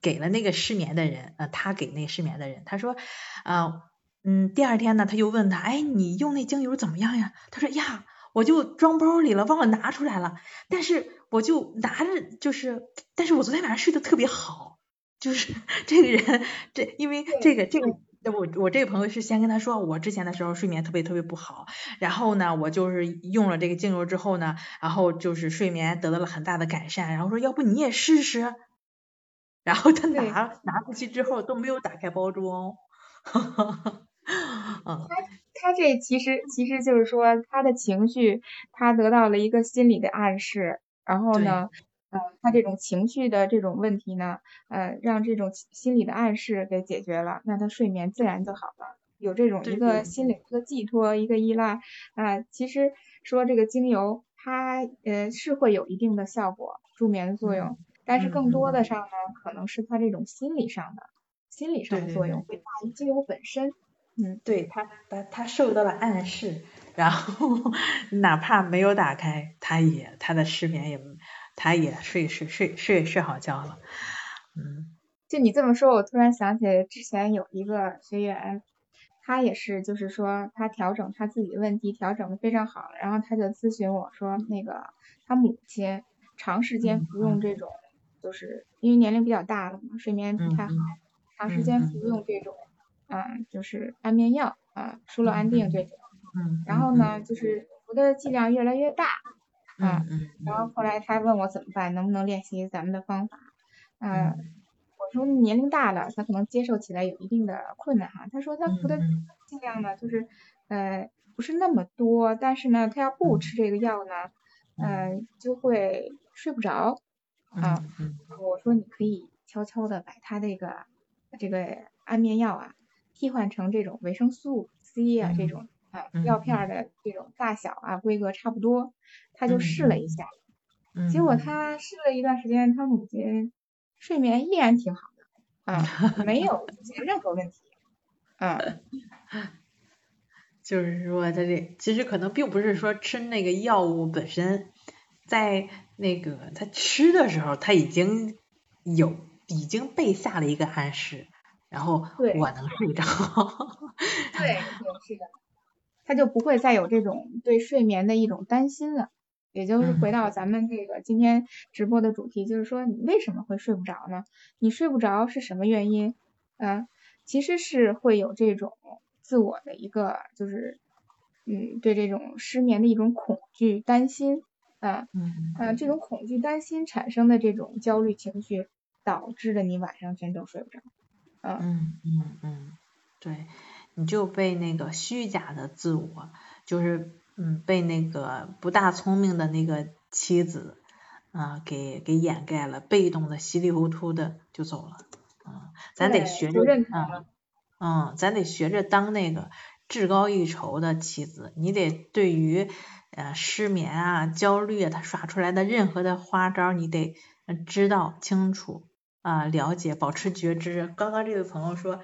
给了那个失眠的人，呃他给那失眠的人，他说，啊嗯第二天呢他就问他，哎你用那精油怎么样呀？他说呀我就装包里了，忘了拿出来了，但是我就拿着就是，但是我昨天晚上睡得特别好。就是这个人，这因为这个这个，我我这个朋友是先跟他说，我之前的时候睡眠特别特别不好，然后呢，我就是用了这个精油之后呢，然后就是睡眠得到了很大的改善，然后说要不你也试试，然后他拿拿回去之后都没有打开包装，哈哈哈，他他这其实其实就是说他的情绪，他得到了一个心理的暗示，然后呢。呃，他这种情绪的这种问题呢，呃，让这种心理的暗示给解决了，那他睡眠自然就好了，有这种一个心理一个寄托一个依赖啊。其实说这个精油，它呃是会有一定的效果助眠的作用，但是更多的上呢，可能是他这种心理上的心理上的作用会大于精油本身。嗯，对他他他受到了暗示，然后 哪怕没有打开，他也他的失眠也。他也睡睡睡睡睡好觉了，嗯，就你这么说，我突然想起来之前有一个学员，他也是，就是说他调整他自己的问题调整的非常好，然后他就咨询我说，那个他母亲长时间服用这种，就是因为年龄比较大了嘛，睡眠不太好，长时间服用这种，嗯，就是安眠药啊，舒乐安定这种，嗯，然后呢，就是服的剂量越来越大。嗯嗯，然后后来他问我怎么办，能不能练习咱们的方法？嗯，我说年龄大了，他可能接受起来有一定的困难哈。他说他服的剂量呢，就是呃不是那么多，但是呢，他要不吃这个药呢，呃，就会睡不着啊。我说你可以悄悄的把他这个这个安眠药啊，替换成这种维生素 C 啊这种。啊，药片的这种大小啊，规格差不多，他就试了一下，结果他试了一段时间，他母亲睡眠依然挺好的，啊，没有 出现任何问题，啊，就是说他这其实可能并不是说吃那个药物本身，在那个他吃的时候他已经有已经被下了一个暗示，然后我能睡着，对，是的。他就不会再有这种对睡眠的一种担心了，也就是回到咱们这个今天直播的主题，就是说你为什么会睡不着呢？你睡不着是什么原因？啊，其实是会有这种自我的一个就是嗯对这种失眠的一种恐惧担心啊嗯啊这种恐惧担心产生的这种焦虑情绪，导致的你晚上全都睡不着。啊嗯嗯嗯，对，你就被那个虚假的自我，就是嗯被那个不大聪明的那个妻子啊给给掩盖了，被动的稀里糊涂的就走了。啊，咱得学着。嗯，咱得学着当那个至高一筹的妻子，你得对于呃失眠啊、焦虑啊，他耍出来的任何的花招，你得呃知道清楚啊、了解，保持觉知。刚刚这位朋友说，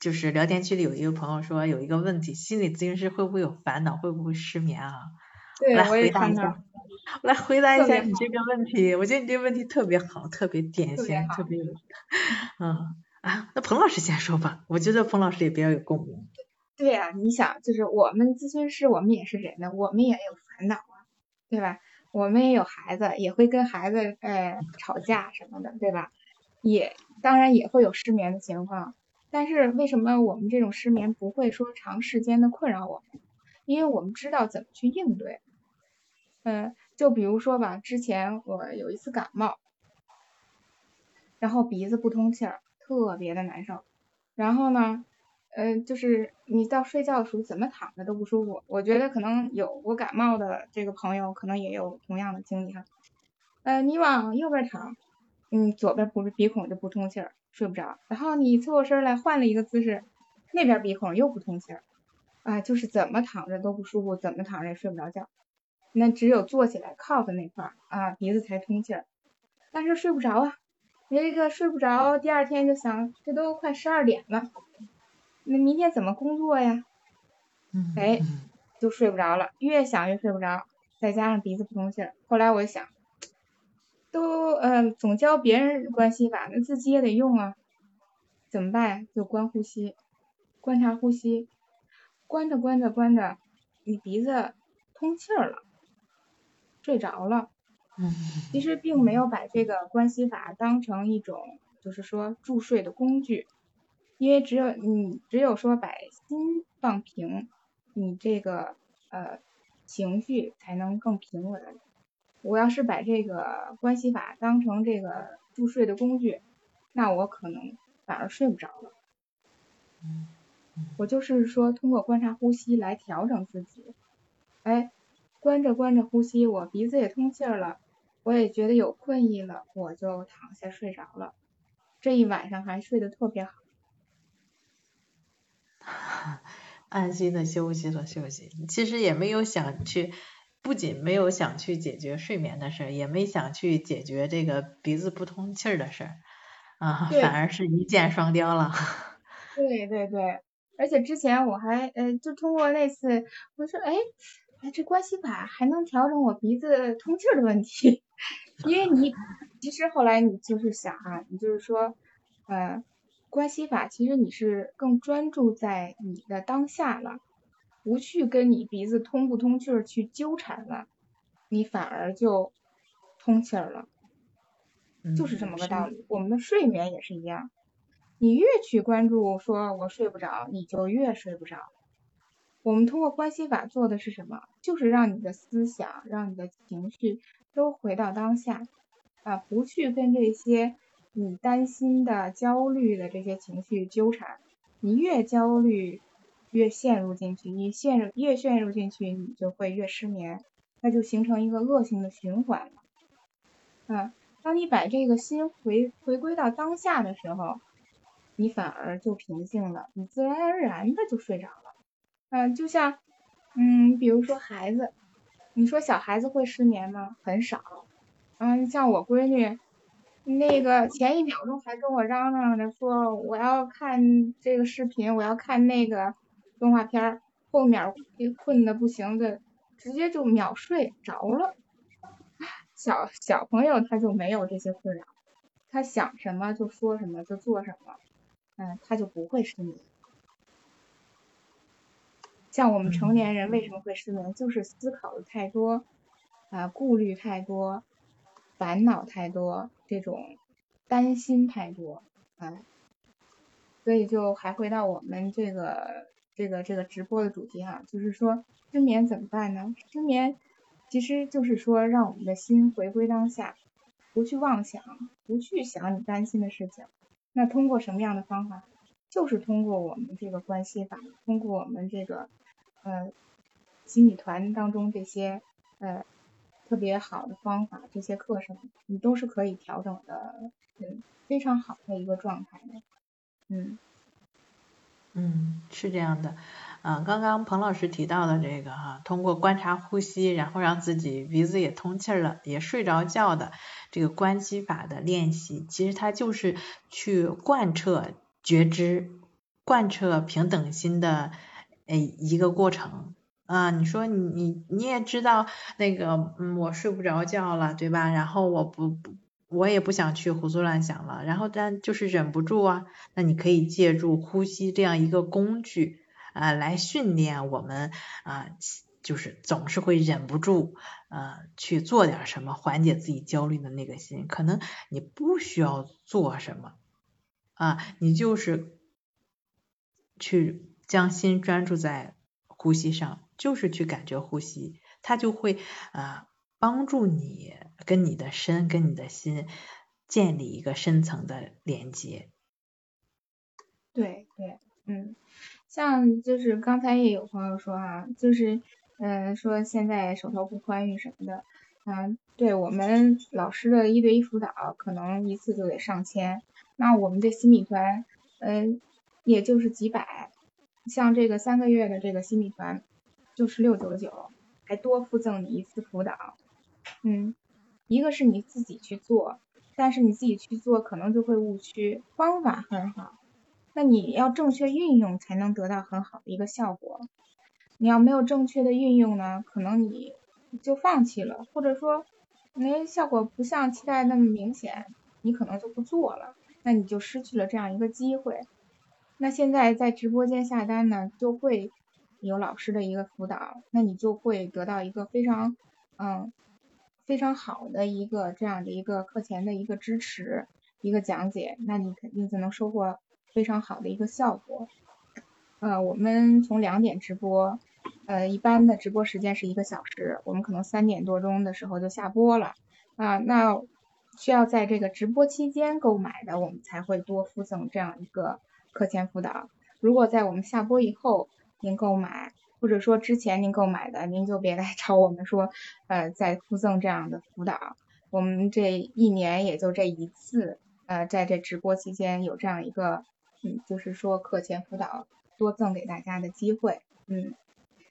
就是聊天区里有一个朋友说有一个问题，心理咨询师会不会有烦恼，会不会失眠啊？对，来回答一下我来回答一下你这个问题，我觉得你这个问题特别好，特别典型，特别特别有，嗯啊，那彭老师先说吧，我觉得彭老师也比较有共鸣。对呀、你想，就是我们咨询师，我们也是人呢，我们也有烦恼啊，对吧？我们也有孩子，也会跟孩子呃吵架什么的，对吧？也当然也会有失眠的情况，但是为什么我们这种失眠不会说长时间的困扰我们？因为我们知道怎么去应对。嗯、就比如说吧，之前我有一次感冒，然后鼻子不通气儿，特别的难受。然后呢，呃，就是你到睡觉的时候怎么躺着都不舒服。我觉得可能有过感冒的这个朋友，可能也有同样的经历哈。呃，你往右边躺，嗯，左边不是鼻孔就不通气儿，睡不着。然后你侧过身来换了一个姿势，那边鼻孔又不通气儿，啊，就是怎么躺着都不舒服，怎么躺着也睡不着觉。那只有坐起来靠的那块儿啊，鼻子才通气儿，但是睡不着啊。你这个睡不着，第二天就想，这都快十二点了，那明天怎么工作呀？嗯，哎嗯就睡不着了，越想越睡不着，再加上鼻子不通气儿。后来我就想，都呃总教别人关系法，那自己也得用啊，怎么办？就观呼吸，观察呼吸，观着观着观着，你鼻子通气儿了，睡着了。嗯其实并没有把这个关系法当成一种，就是说助睡的工具，因为只有你只有说把心放平，你这个呃情绪才能更平稳。我要是把这个关系法当成这个助睡的工具，那我可能反而睡不着了。我就是说通过观察呼吸来调整自己，哎，关着关着呼吸，我鼻子也通气儿了，我也觉得有困意了，我就躺下睡着了。这一晚上还睡得特别好。安心的休息了休息，其实也没有想去，不仅没有想去解决睡眠的事儿，也没想去解决这个鼻子不通气儿的事儿，啊，对反而是一箭双雕了。对对对，而且之前我还呃，就通过那次，我说哎，哎这关系法还能调整我鼻子通气儿的问题，因为你其实后来你就是想啊，你就是说，呃，关系法其实你是更专注在你的当下了，不去跟你鼻子通不通气儿去纠缠了，你反而就通气儿了。就是这么个道理。理。我们的睡眠也是一样，你越去关注说我睡不着，你就越睡不着。我们通过关系法做的是什么？就是让你的思想、让你的情绪都回到当下，啊，不去跟这些你担心的、焦虑的这些情绪纠缠。你越焦虑，越陷入进去，你陷入越陷入进去，你就会越失眠，那就形成一个恶性的循环了。啊，当你把这个心回回归到当下的时候，你反而就平静了，你自然而然的就睡着了。嗯、就像，嗯，比如说孩子，你说小孩子会失眠吗？很少。嗯，像我闺女，那个前一秒钟还跟我嚷嚷着说我要看这个视频，我要看那个动画片儿，后面困的不行的，直接就秒睡着了。小小朋友他就没有这些困扰，他想什么就说什么就做什么，嗯，他就不会失眠。像我们成年人为什么会失眠，就是思考的太多，啊、顾虑太多，烦恼太多，这种担心太多，啊、所以就还回到我们这个这个这个直播的主题哈，就是说失眠怎么办呢？失眠其实就是说让我们的心回归当下，不去妄想，不去想你担心的事情。那通过什么样的方法？就是通过我们这个关系法，通过我们这个呃心理团当中这些呃特别好的方法，这些课程你都是可以调整的，嗯，非常好的一个状态的，嗯。嗯，是这样的，嗯，刚刚彭老师提到的这个哈，通过观察呼吸，然后让自己鼻子也通气了，也睡着觉的这个关系法的练习，其实它就是去贯彻觉知、贯彻平等心的诶一个过程啊。你说你你你也知道那个，嗯，我睡不着觉了，对吧？然后我不不。我也不想去胡思乱想了，然后但就是忍不住啊，那你可以借助呼吸这样一个工具啊，来训练我们啊，就是总是会忍不住啊去做点什么缓解自己焦虑的那个心，可能你不需要做什么啊，你就是去将心专注在呼吸上，就是去感觉呼吸，它就会啊。帮助你跟你的身、跟你的心建立一个深层的连接。对对，嗯，像就是刚才也有朋友说啊，就是嗯说现在手头不宽裕什么的，嗯，对我们老师的一对一辅导可能一次就得上千，那我们这心理团，嗯，也就是几百，像这个三个月的这个心理团就是六九九，还多附赠你一次辅导。嗯，一个是你自己去做，但是你自己去做可能就会误区。方法很好，那你要正确运用才能得到很好的一个效果。你要没有正确的运用呢，可能你就放弃了，或者说，那效果不像期待那么明显，你可能就不做了，那你就失去了这样一个机会。那现在在直播间下单呢，就会有老师的一个辅导，那你就会得到一个非常，嗯。非常好的一个这样的一个课前的一个支持，一个讲解，那你肯定就能收获非常好的一个效果。呃，我们从两点直播，呃，一般的直播时间是一个小时，我们可能三点多钟的时候就下播了啊。那需要在这个直播期间购买的，我们才会多附赠这样一个课前辅导。如果在我们下播以后您购买，或者说之前您购买的，您就别来 找我们说，呃，再附赠这样的辅导。我们这一年也就这一次，呃，在这直播期间有这样一个，嗯，就是说课前辅导多赠给大家的机会，嗯，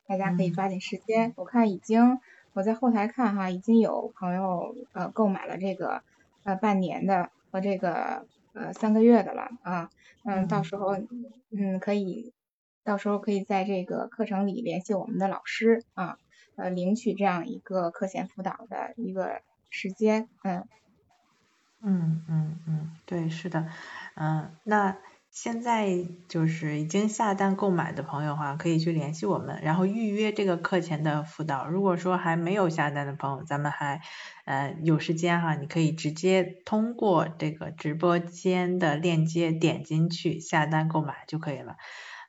大家可以抓紧时间。我看已经我在后台看哈，已经有朋友呃购买了这个呃半年的和这个呃三个月的了啊，嗯，到时候嗯可以。到时候可以在这个课程里联系我们的老师啊，呃，领取这样一个课前辅导的一个时间，嗯，嗯嗯嗯，对，是的，嗯，那现在就是已经下单购买的朋友哈，可以去联系我们，然后预约这个课前的辅导。如果说还没有下单的朋友，咱们还呃有时间哈，你可以直接通过这个直播间的链接点进去下单购买就可以了。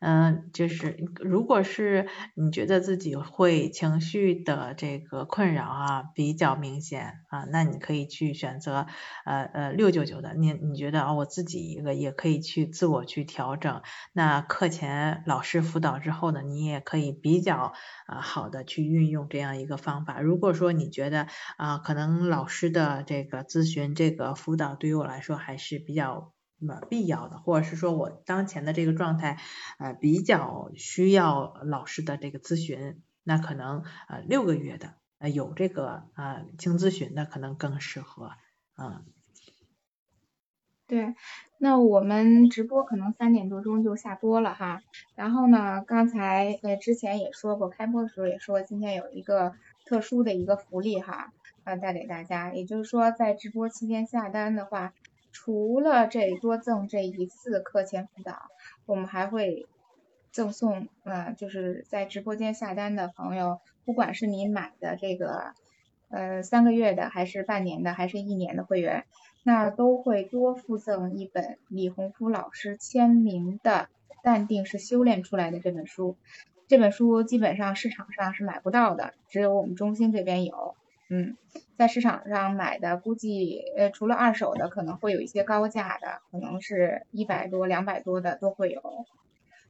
嗯，就是如果是你觉得自己会情绪的这个困扰啊比较明显啊，那你可以去选择呃呃六九九的，你你觉得啊我自己一个也可以去自我去调整，那课前老师辅导之后呢，你也可以比较啊好的去运用这样一个方法。如果说你觉得啊可能老师的这个咨询这个辅导对于我来说还是比较。那么必要的，或者是说我当前的这个状态，呃，比较需要老师的这个咨询，那可能呃六个月的，呃有这个呃轻咨询的可能更适合，嗯。对，那我们直播可能三点多钟就下播了哈，然后呢，刚才呃之前也说过，开播的时候也说今天有一个特殊的一个福利哈，呃带给大家，也就是说在直播期间下单的话。除了这多赠这一次课前辅导，我们还会赠送，呃，就是在直播间下单的朋友，不管是您买的这个，呃，三个月的，还是半年的，还是一年的会员，那都会多附赠一本李洪福老师签名的《淡定是修炼出来的》这本书。这本书基本上市场上是买不到的，只有我们中心这边有。嗯，在市场上买的估计，呃，除了二手的，可能会有一些高价的，可能是一百多、两百多的都会有。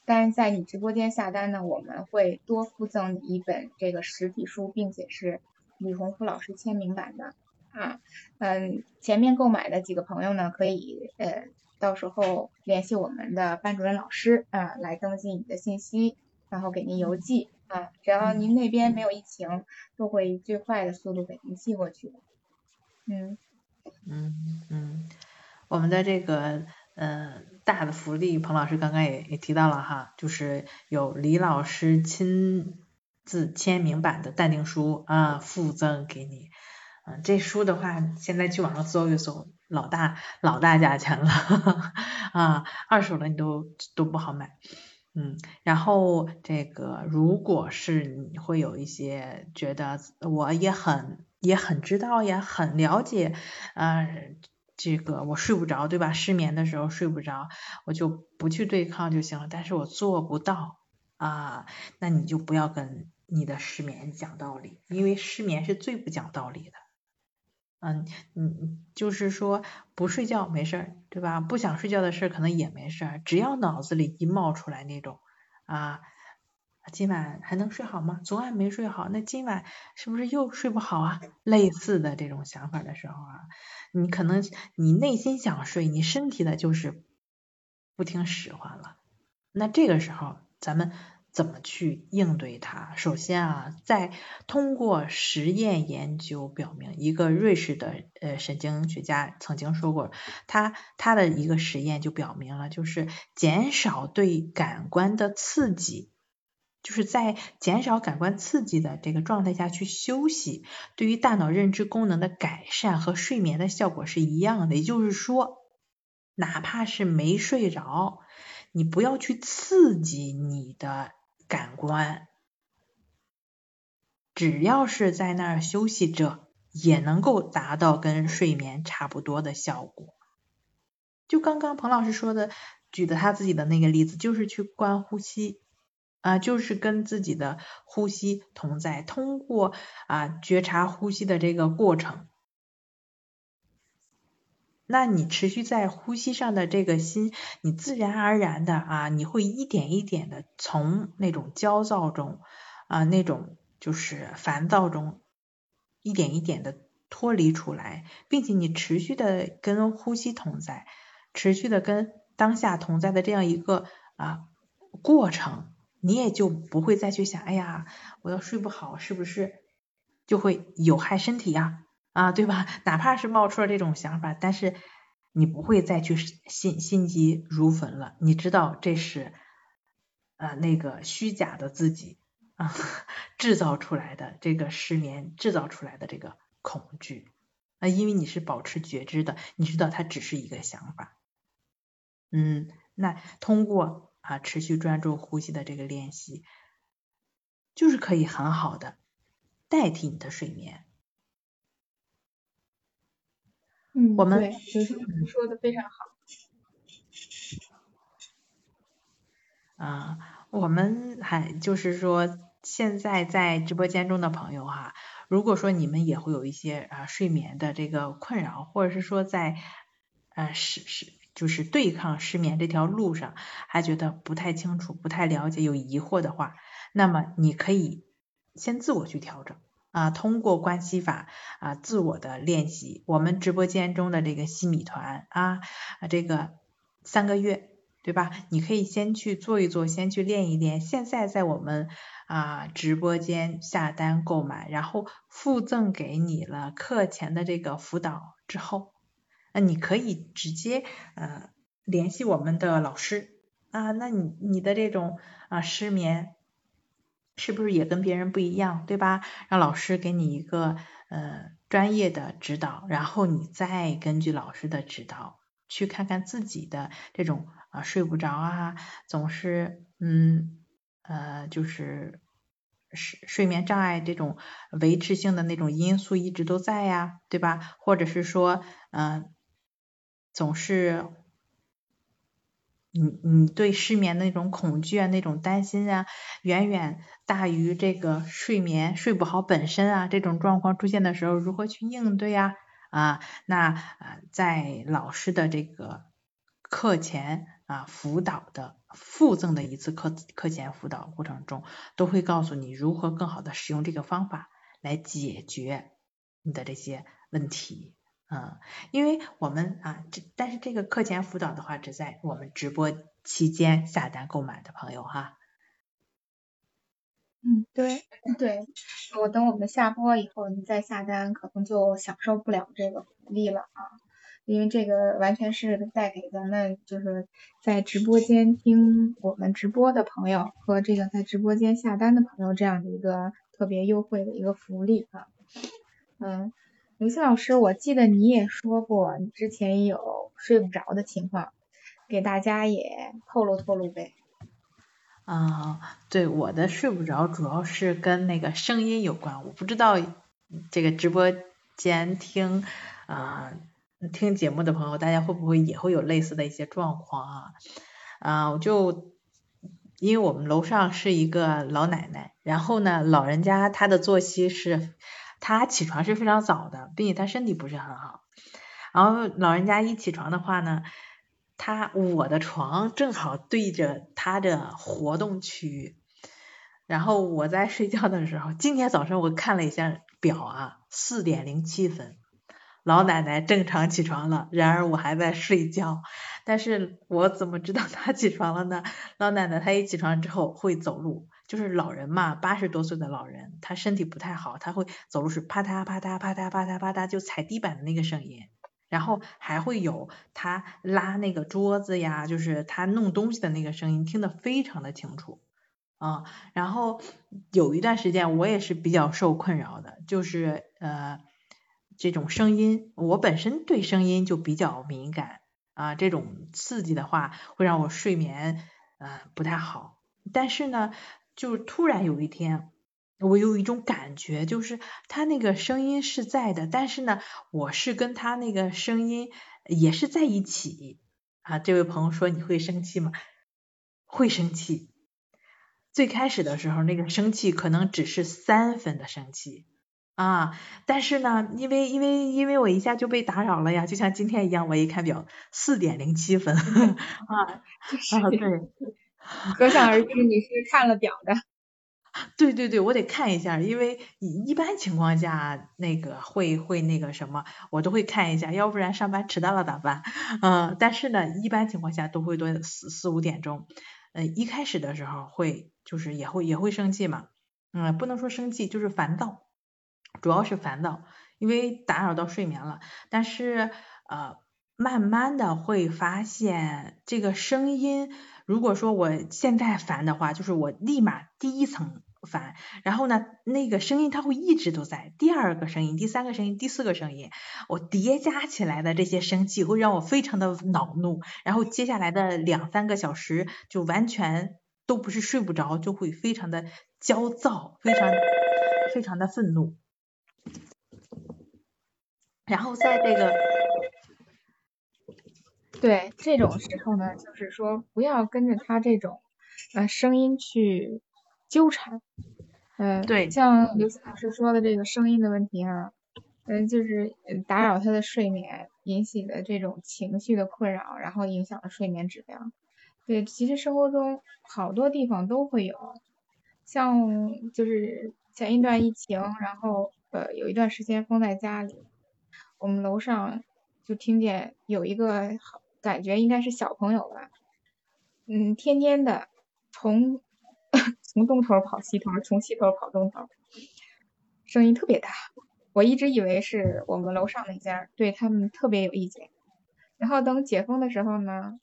但是在你直播间下单呢，我们会多附赠你一本这个实体书，并且是李洪福老师签名版的啊。嗯，前面购买的几个朋友呢，可以呃到时候联系我们的班主任老师啊，来登记你的信息，然后给您邮寄。啊，只要您那边没有疫情，都会以最快的速度给您寄过去的。嗯嗯嗯，我们的这个呃大的福利，彭老师刚刚也也提到了哈，就是有李老师亲自签名版的淡定书啊附赠给你。嗯，这书的话，现在去网上搜一搜，老大老大价钱了 啊，二手的你都都不好买。嗯，然后这个如果是你会有一些觉得我也很也很知道也很了解，呃，这个我睡不着对吧？失眠的时候睡不着，我就不去对抗就行了。但是我做不到啊，那你就不要跟你的失眠讲道理，因为失眠是最不讲道理的。嗯，你就是说不睡觉没事儿，对吧？不想睡觉的事可能也没事儿，只要脑子里一冒出来那种啊，今晚还能睡好吗？昨晚没睡好，那今晚是不是又睡不好啊？类似的这种想法的时候啊，你可能你内心想睡，你身体的就是不听使唤了。那这个时候咱们。怎么去应对它？首先啊，在通过实验研究表明，一个瑞士的呃神经学家曾经说过，他他的一个实验就表明了，就是减少对感官的刺激，就是在减少感官刺激的这个状态下去休息，对于大脑认知功能的改善和睡眠的效果是一样的。也就是说，哪怕是没睡着，你不要去刺激你的。感官，只要是在那儿休息着，也能够达到跟睡眠差不多的效果。就刚刚彭老师说的，举的他自己的那个例子，就是去观呼吸啊，就是跟自己的呼吸同在，通过啊觉察呼吸的这个过程。那你持续在呼吸上的这个心，你自然而然的啊，你会一点一点的从那种焦躁中啊，那种就是烦躁中，一点一点的脱离出来，并且你持续的跟呼吸同在，持续的跟当下同在的这样一个啊过程，你也就不会再去想，哎呀，我要睡不好，是不是就会有害身体呀？啊对吧？哪怕是冒出了这种想法，但是你不会再去心心急如焚了。你知道这是啊那个虚假的自己啊 制造出来的这个失眠，制造出来的这个恐惧啊，因为你是保持觉知的，你知道它只是一个想法。嗯，那通过啊持续专注呼吸的这个练习，就是可以很好的代替你的睡眠。嗯，我们对，说的非常好。啊，我们还就是说，现在在直播间中的朋友哈，如果说你们也会有一些啊睡眠的这个困扰，或者是说在呃失失就是对抗失眠这条路上还觉得不太清楚、不太了解、有疑惑的话，那么你可以先自我去调整。啊，通过关系法啊，自我的练习，我们直播间中的这个西米团啊，这个三个月，对吧？你可以先去做一做，先去练一练。现在在我们啊直播间下单购买，然后附赠给你了课前的这个辅导之后，那你可以直接呃联系我们的老师啊，那你你的这种啊失眠。是不是也跟别人不一样，对吧？让老师给你一个呃专业的指导，然后你再根据老师的指导去看看自己的这种啊睡不着啊，总是嗯呃就是睡睡眠障碍这种维持性的那种因素一直都在呀，对吧？或者是说嗯总是，你你对失眠的那种恐惧啊，那种担心啊，远远大于这个睡眠睡不好本身啊，这种状况出现的时候，如何去应对呀？啊，那啊，在老师的这个课前啊辅导的附赠的一次课课前辅导过程中，都会告诉你如何更好的使用这个方法来解决你的这些问题。嗯，因为我们啊，这但是这个课前辅导的话，只在我们直播期间下单购买的朋友哈。嗯，对对，我等我们下播以后，你再下单，可能就享受不了这个福利了啊，因为这个完全是带给咱们就是在直播间听我们直播的朋友和这个在直播间下单的朋友这样的一个特别优惠的一个福利啊，嗯。刘星老师，我记得你也说过，你之前有睡不着的情况，给大家也透露透露呗。啊，对，我的睡不着主要是跟那个声音有关，我不知道这个直播间听啊听节目的朋友，大家会不会也会有类似的一些状况啊？啊，我就因为我们楼上是一个老奶奶，然后呢，老人家她的作息是。他起床是非常早的，并且他身体不是很好。然后老人家一起床的话呢，他我的床正好对着他的活动区域。然后我在睡觉的时候，今天早上我看了一下表啊，四点零七分，老奶奶正常起床了。然而我还在睡觉，但是我怎么知道她起床了呢？老奶奶她一起床之后会走路。就是老人嘛，八十多岁的老人，他身体不太好，他会走路是啪嗒啪嗒啪嗒啪嗒啪嗒，就踩地板的那个声音，然后还会有他拉那个桌子呀，就是他弄东西的那个声音，听得非常的清楚啊。然后有一段时间我也是比较受困扰的，就是呃这种声音，我本身对声音就比较敏感啊，这种刺激的话会让我睡眠呃不太好，但是呢。就是突然有一天，我有一种感觉，就是他那个声音是在的，但是呢，我是跟他那个声音也是在一起啊。这位朋友说你会生气吗？会生气。最开始的时候，那个生气可能只是三分的生气啊，但是呢，因为因为因为我一下就被打扰了呀，就像今天一样，我一看表四点零七分 啊啊对。可想而知，你是看了表的。对对对，我得看一下，因为一般情况下那个会会那个什么，我都会看一下，要不然上班迟到了咋办？嗯，但是呢，一般情况下都会多四四五点钟。嗯，一开始的时候会就是也会也会生气嘛，嗯，不能说生气，就是烦躁，主要是烦躁，因为打扰到睡眠了。但是呃，慢慢的会发现这个声音。如果说我现在烦的话，就是我立马第一层烦，然后呢，那个声音它会一直都在，第二个声音、第三个声音、第四个声音，我叠加起来的这些生气会让我非常的恼怒，然后接下来的两三个小时就完全都不是睡不着，就会非常的焦躁，非常非常的愤怒，然后在这个。对这种时候呢，就是说不要跟着他这种呃声音去纠缠，嗯，对，像刘老师说的这个声音的问题啊，嗯，就是打扰他的睡眠，引起的这种情绪的困扰，然后影响了睡眠质量。对，其实生活中好多地方都会有，像就是前一段疫情，然后呃有一段时间封在家里，我们楼上就听见有一个好。感觉应该是小朋友吧，嗯，天天的从 从东头跑西头，从西头跑东头，声音特别大。我一直以为是我们楼上那家对他们特别有意见。然后等解封的时候呢，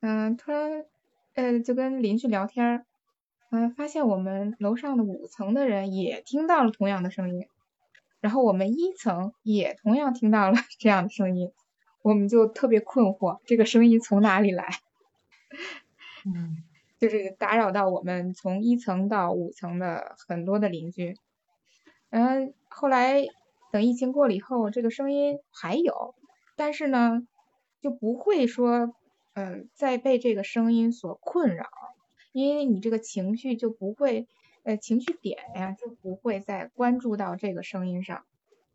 嗯，突然呃就跟邻居聊天，嗯，发现我们楼上的五层的人也听到了同样的声音，然后我们一层也同样听到了这样的声音。我们就特别困惑，这个声音从哪里来？嗯，就是打扰到我们从一层到五层的很多的邻居。嗯，后来等疫情过了以后，这个声音还有，但是呢，就不会说，嗯，再被这个声音所困扰，因为你这个情绪就不会，呃，情绪点呀就不会再关注到这个声音上，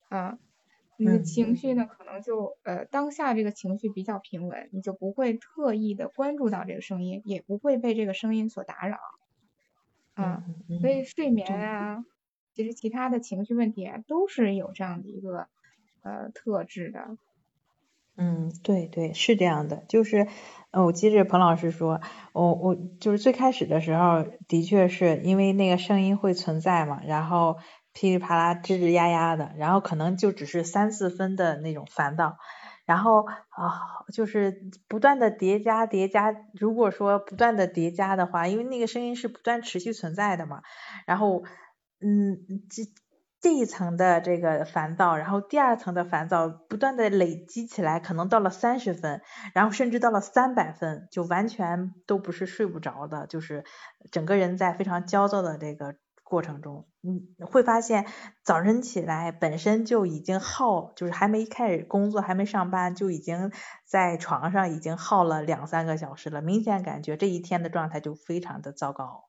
啊，你的情绪呢可能就，呃，当下这个情绪比较平稳，你就不会特意的关注到这个声音，也不会被这个声音所打扰，啊，所以睡眠啊，其实其他的情绪问题啊都是有这样的一个，呃，特质的。嗯，对对，是这样的，就是，呃，我记着彭老师说，我我就是最开始的时候，的确是因为那个声音会存在嘛，然后噼里啪啦、吱吱呀呀的，然后可能就只是三四分的那种烦躁，然后啊，就是不断的叠加叠加，如果说不断的叠加的话，因为那个声音是不断持续存在的嘛，然后，嗯，这。这一层的这个烦躁，然后第二层的烦躁不断的累积起来，可能到了三十分，然后甚至到了三百分，就完全都不是睡不着的，就是整个人在非常焦躁的这个过程中，你会发现早晨起来本身就已经耗，就是还没开始工作，还没上班，就已经在床上已经耗了两三个小时了，明显感觉这一天的状态就非常的糟糕。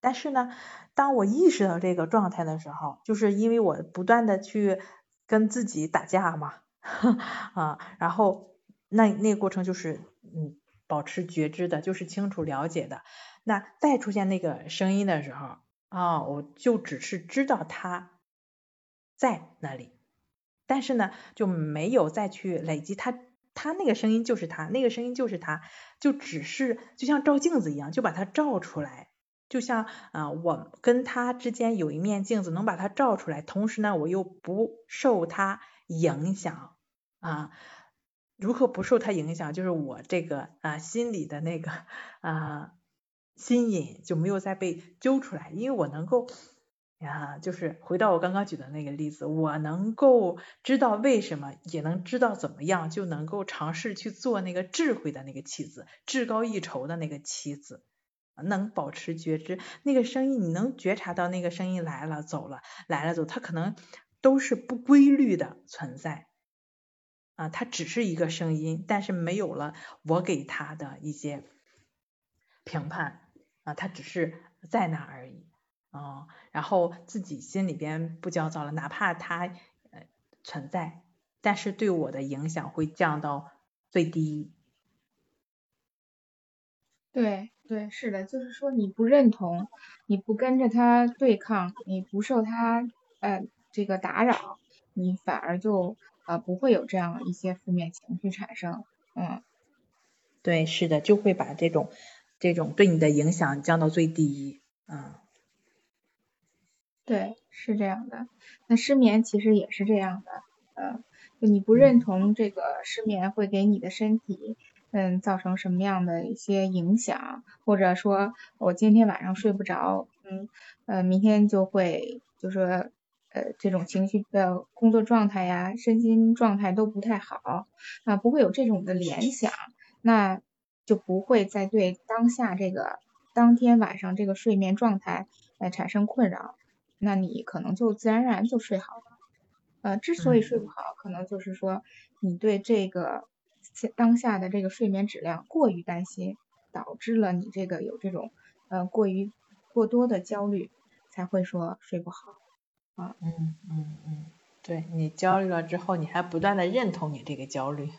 但是呢，当我意识到这个状态的时候，就是因为我不断的去跟自己打架嘛，啊，然后那那个过程就是嗯，保持觉知的，就是清楚了解的。那再出现那个声音的时候，啊，我就只是知道它在那里，但是呢，就没有再去累积它，它那个声音就是它，那个声音就是它，就只是就像照镜子一样，就把它照出来。就像啊，我跟他之间有一面镜子，能把它照出来，同时呢，我又不受它影响啊。如何不受它影响？就是我这个啊心里的那个啊心瘾就没有再被揪出来，因为我能够啊，就是回到我刚刚举的那个例子，我能够知道为什么，也能知道怎么样，就能够尝试去做那个智慧的那个棋子，至高一筹的那个棋子。能保持觉知，那个声音你能觉察到那个声音来了走了来了走，它可能都是不规律的存在。啊，它只是一个声音，但是没有了我给他的一些评判。啊，他只是在那而已啊，然后自己心里边不焦躁了，哪怕他呃存在，但是对我的影响会降到最低。对。对，是的，就是说你不认同，你不跟着他对抗，你不受他呃这个打扰，你反而就呃不会有这样一些负面情绪产生，嗯，对，是的，就会把这种这种对你的影响降到最低，嗯，对，是这样的。那失眠其实也是这样的，呃，就你不认同这个失眠会给你的身体。嗯，造成什么样的一些影响，或者说我今天晚上睡不着，嗯，呃，明天就会，就说，呃，这种情绪的工作状态呀，身心状态都不太好，啊，不会有这种的联想，那就不会再对当下这个当天晚上这个睡眠状态来产生困扰，那你可能就自然而然就睡好了。呃，之所以睡不好，可能就是说你对这个。当下的这个睡眠质量过于担心，导致了你这个有这种呃过于过多的焦虑，才会说睡不好啊。嗯嗯嗯，对你焦虑了之后，你还不断的认同你这个焦虑，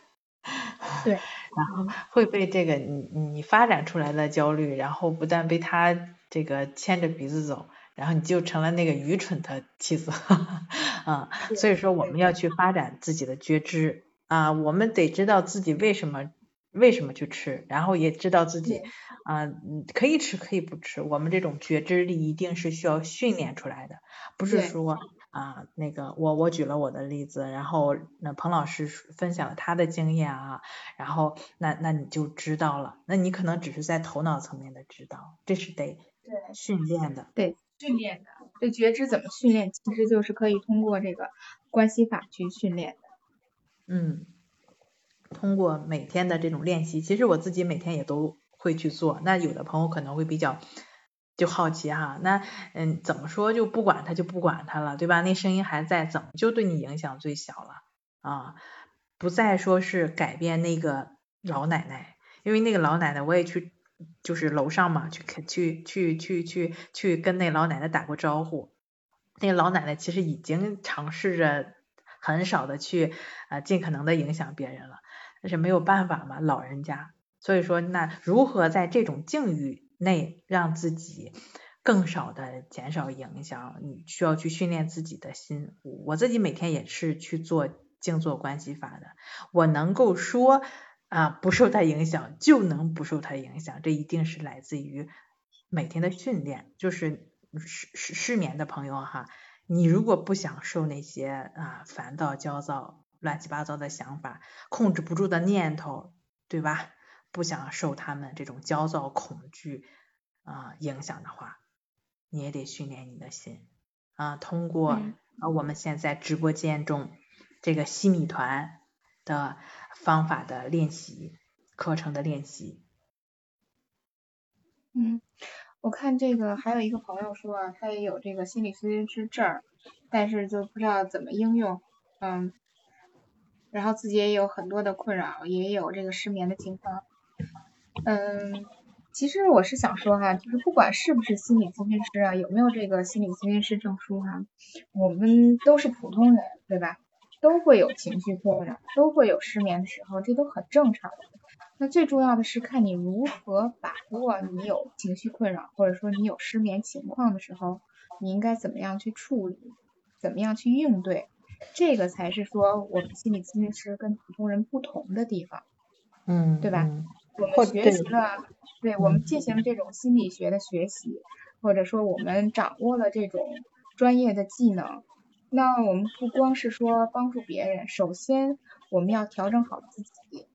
对，然后 会被这个你你发展出来的焦虑，然后不但被他这个牵着鼻子走，然后你就成了那个愚蠢的妻子啊。所以说我们要去发展自己的觉知。啊，我们得知道自己为什么为什么去吃，然后也知道自己啊，可以吃可以不吃。我们这种觉知力一定是需要训练出来的，不是说啊那个我我举了我的例子，然后那彭老师分享了他的经验啊，然后那那你就知道了，那你可能只是在头脑层面的知道，这是得对训练的，对训练的。这觉知怎么训练？其实就是可以通过这个关系法去训练。嗯，通过每天的这种练习，其实我自己每天也都会去做。那有的朋友可能会比较就好奇哈，那嗯怎么说就不管他就不管他了，对吧？那声音还在，怎么就对你影响最小了啊？不再说是改变那个老奶奶，因为那个老奶奶我也去，就是楼上嘛，去去去去去去跟那老奶奶打过招呼。那个老奶奶其实已经尝试着很少的去啊尽可能的影响别人了，但是没有办法嘛，老人家。所以说，那如何在这种境遇内让自己更少的减少影响？你需要去训练自己的心。我自己每天也是去做静坐关系法的，我能够说啊不受它影响，就能不受它影响。这一定是来自于每天的训练。就是失失失眠的朋友哈，你如果不想受那些啊烦躁、焦躁、乱七八糟的想法、控制不住的念头，对吧？不想受他们这种焦躁、恐惧啊影响的话，你也得训练你的心啊。通过啊我们现在直播间中这个西米团的方法的练习课程的练习。嗯，我看这个还有一个朋友说啊，他也有这个心理咨询师证，但是就不知道怎么应用，嗯，然后自己也有很多的困扰，也有这个失眠的情况。嗯，其实我是想说哈，就是不管是不是心理咨询师啊，有没有这个心理咨询师证书哈，我们都是普通人，对吧？都会有情绪困扰，都会有失眠的时候，这都很正常。那最重要的是看你如何把握你有情绪困扰，或者说你有失眠情况的时候，你应该怎么样去处理，怎么样去应对，这个才是说我们心理咨询师跟普通人不同的地方。嗯，对吧？我们学习了，对我们进行这种心理学的学习，或者说我们掌握了这种专业的技能，那我们不光是说帮助别人，首先我们要调整好自己。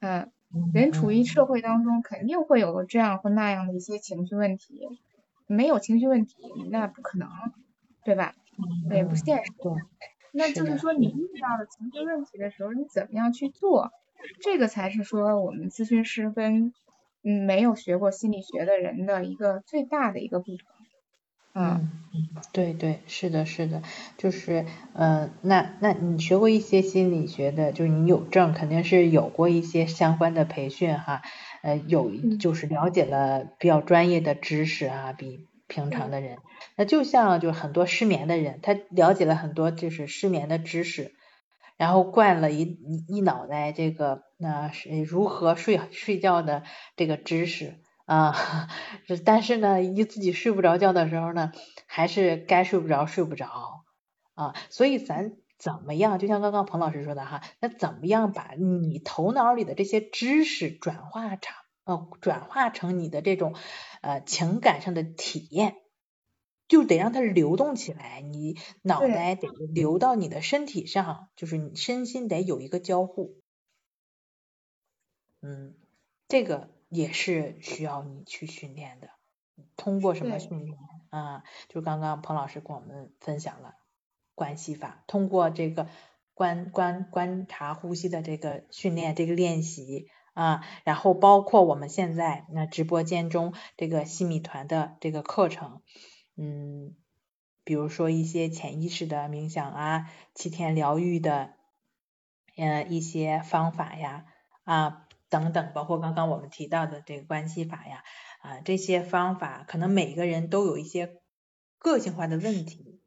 嗯，人处于社会当中，肯定会有这样或那样的一些情绪问题，没有情绪问题那不可能，对吧？也不现实。那就是说你遇到了情绪问题的时候，你怎么样去做？这个才是说我们咨询师跟嗯没有学过心理学的人的一个最大的一个不同。嗯，对对，是的，是的，就是呃，那那你学过一些心理学的，就是你有证，肯定是有过一些相关的培训哈，呃，有就是了解了比较专业的知识啊，比平常的人。那就像就很多失眠的人，他了解了很多就是失眠的知识。然后灌了一一脑袋这个那是如何睡睡觉的这个知识啊，但是呢，一自己睡不着觉的时候呢，还是该睡不着睡不着啊，所以咱怎么样？就像刚刚彭老师说的哈，那怎么样把你头脑里的这些知识转化成呃转化成你的这种呃情感上的体验？就得让它流动起来，你脑袋得流到你的身体上，就是你身心得有一个交互。嗯，这个也是需要你去训练的。通过什么训练啊？就刚刚彭老师跟我们分享了关系法，通过这个观观观察呼吸的这个训练，这个练习啊，然后包括我们现在那直播间中这个西米团的这个课程。嗯，比如说一些潜意识的冥想啊，七天疗愈的，嗯，一些方法呀，啊，等等，包括刚刚我们提到的这个关系法呀，啊，这些方法可能每个人都有一些个性化的问题，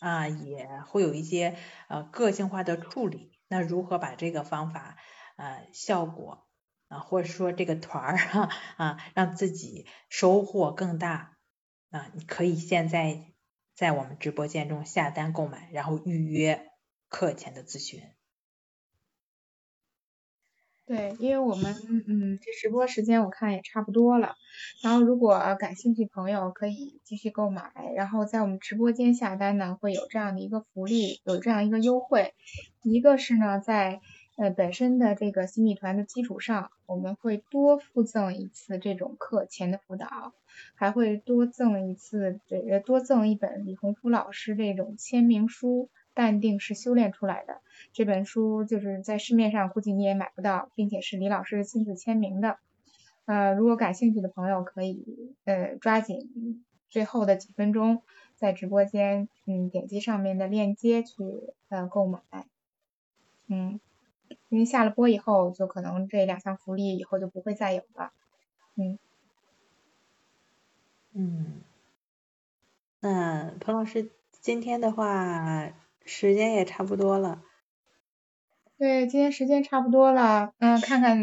啊，也会有一些呃个性化的处理。那如何把这个方法啊效果啊，或者说这个团儿哈啊，让自己收获更大？啊，你可以现在在我们直播间中下单购买，然后预约课前的咨询。对，因为我们嗯，这直播时间我看也差不多了，然后如果感兴趣朋友可以继续购买，然后在我们直播间下单呢，会有这样的一个福利，有这样一个优惠，一个是呢在。呃，本身的这个新米团的基础上，我们会多附赠一次这种课前的辅导，还会多赠一次，这个多赠一本李洪福老师这种签名书，《淡定是修炼出来的》这本书，就是在市面上估计你也买不到，并且是李老师亲自签名的。呃，如果感兴趣的朋友可以呃抓紧最后的几分钟，在直播间嗯点击上面的链接去呃购买，嗯。因为下了播以后，就可能这两项福利以后就不会再有了。嗯。嗯。那彭老师今天的话，时间也差不多了。对，今天时间差不多了，嗯，看看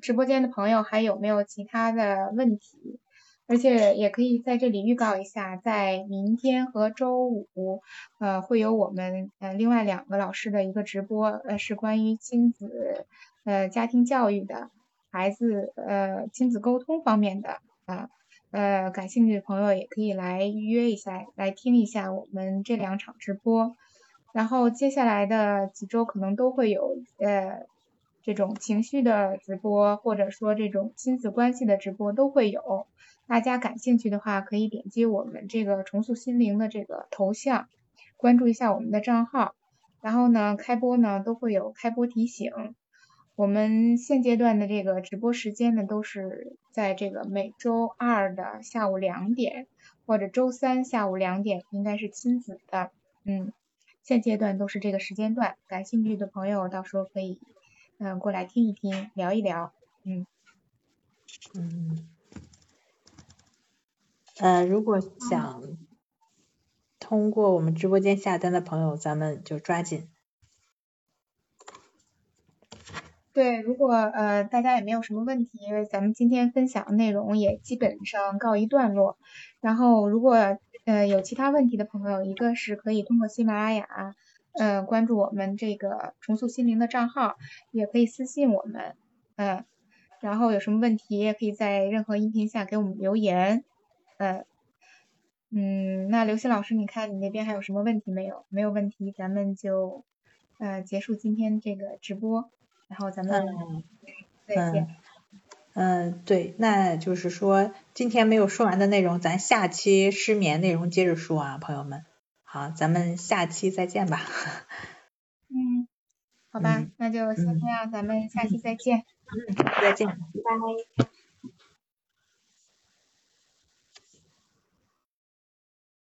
直播间的朋友还有没有其他的问题，而且也可以在这里预告一下，在明天和周五，呃，会有我们呃另外两个老师的一个直播，呃，是关于亲子呃家庭教育的，孩子呃亲子沟通方面的啊，呃，感兴趣的朋友也可以来预约一下，来听一下我们这两场直播。然后接下来的几周可能都会有呃这种情绪的直播，或者说这种亲子关系的直播都会有。大家感兴趣的话，可以点击我们这个重塑心灵的这个头像，关注一下我们的账号。然后呢，开播呢都会有开播提醒。我们现阶段的这个直播时间呢，都是在这个每周二的下午两点，或者周三下午两点，应该是亲子的，嗯。现阶段都是这个时间段，感兴趣的朋友到时候可以嗯过来听一听，聊一聊，嗯嗯呃如果想通过我们直播间下单的朋友，咱们就抓紧。对，如果呃大家也没有什么问题，因为咱们今天分享的内容也基本上告一段落。然后如果呃，有其他问题的朋友，一个是可以通过喜马拉雅，呃，关注我们这个重塑心灵的账号，也可以私信我们，嗯，然后有什么问题也可以在任何音频下给我们留言，嗯，嗯，那刘鑫老师，你看你那边还有什么问题没有？没有问题，咱们就呃结束今天这个直播，然后咱们再见。嗯，对，那就是说今天没有说完的内容，咱下期失眠内容接着说啊，朋友们。好，咱们下期再见吧。嗯，好吧，那就先这样，咱们下期再见。嗯，再见，拜拜。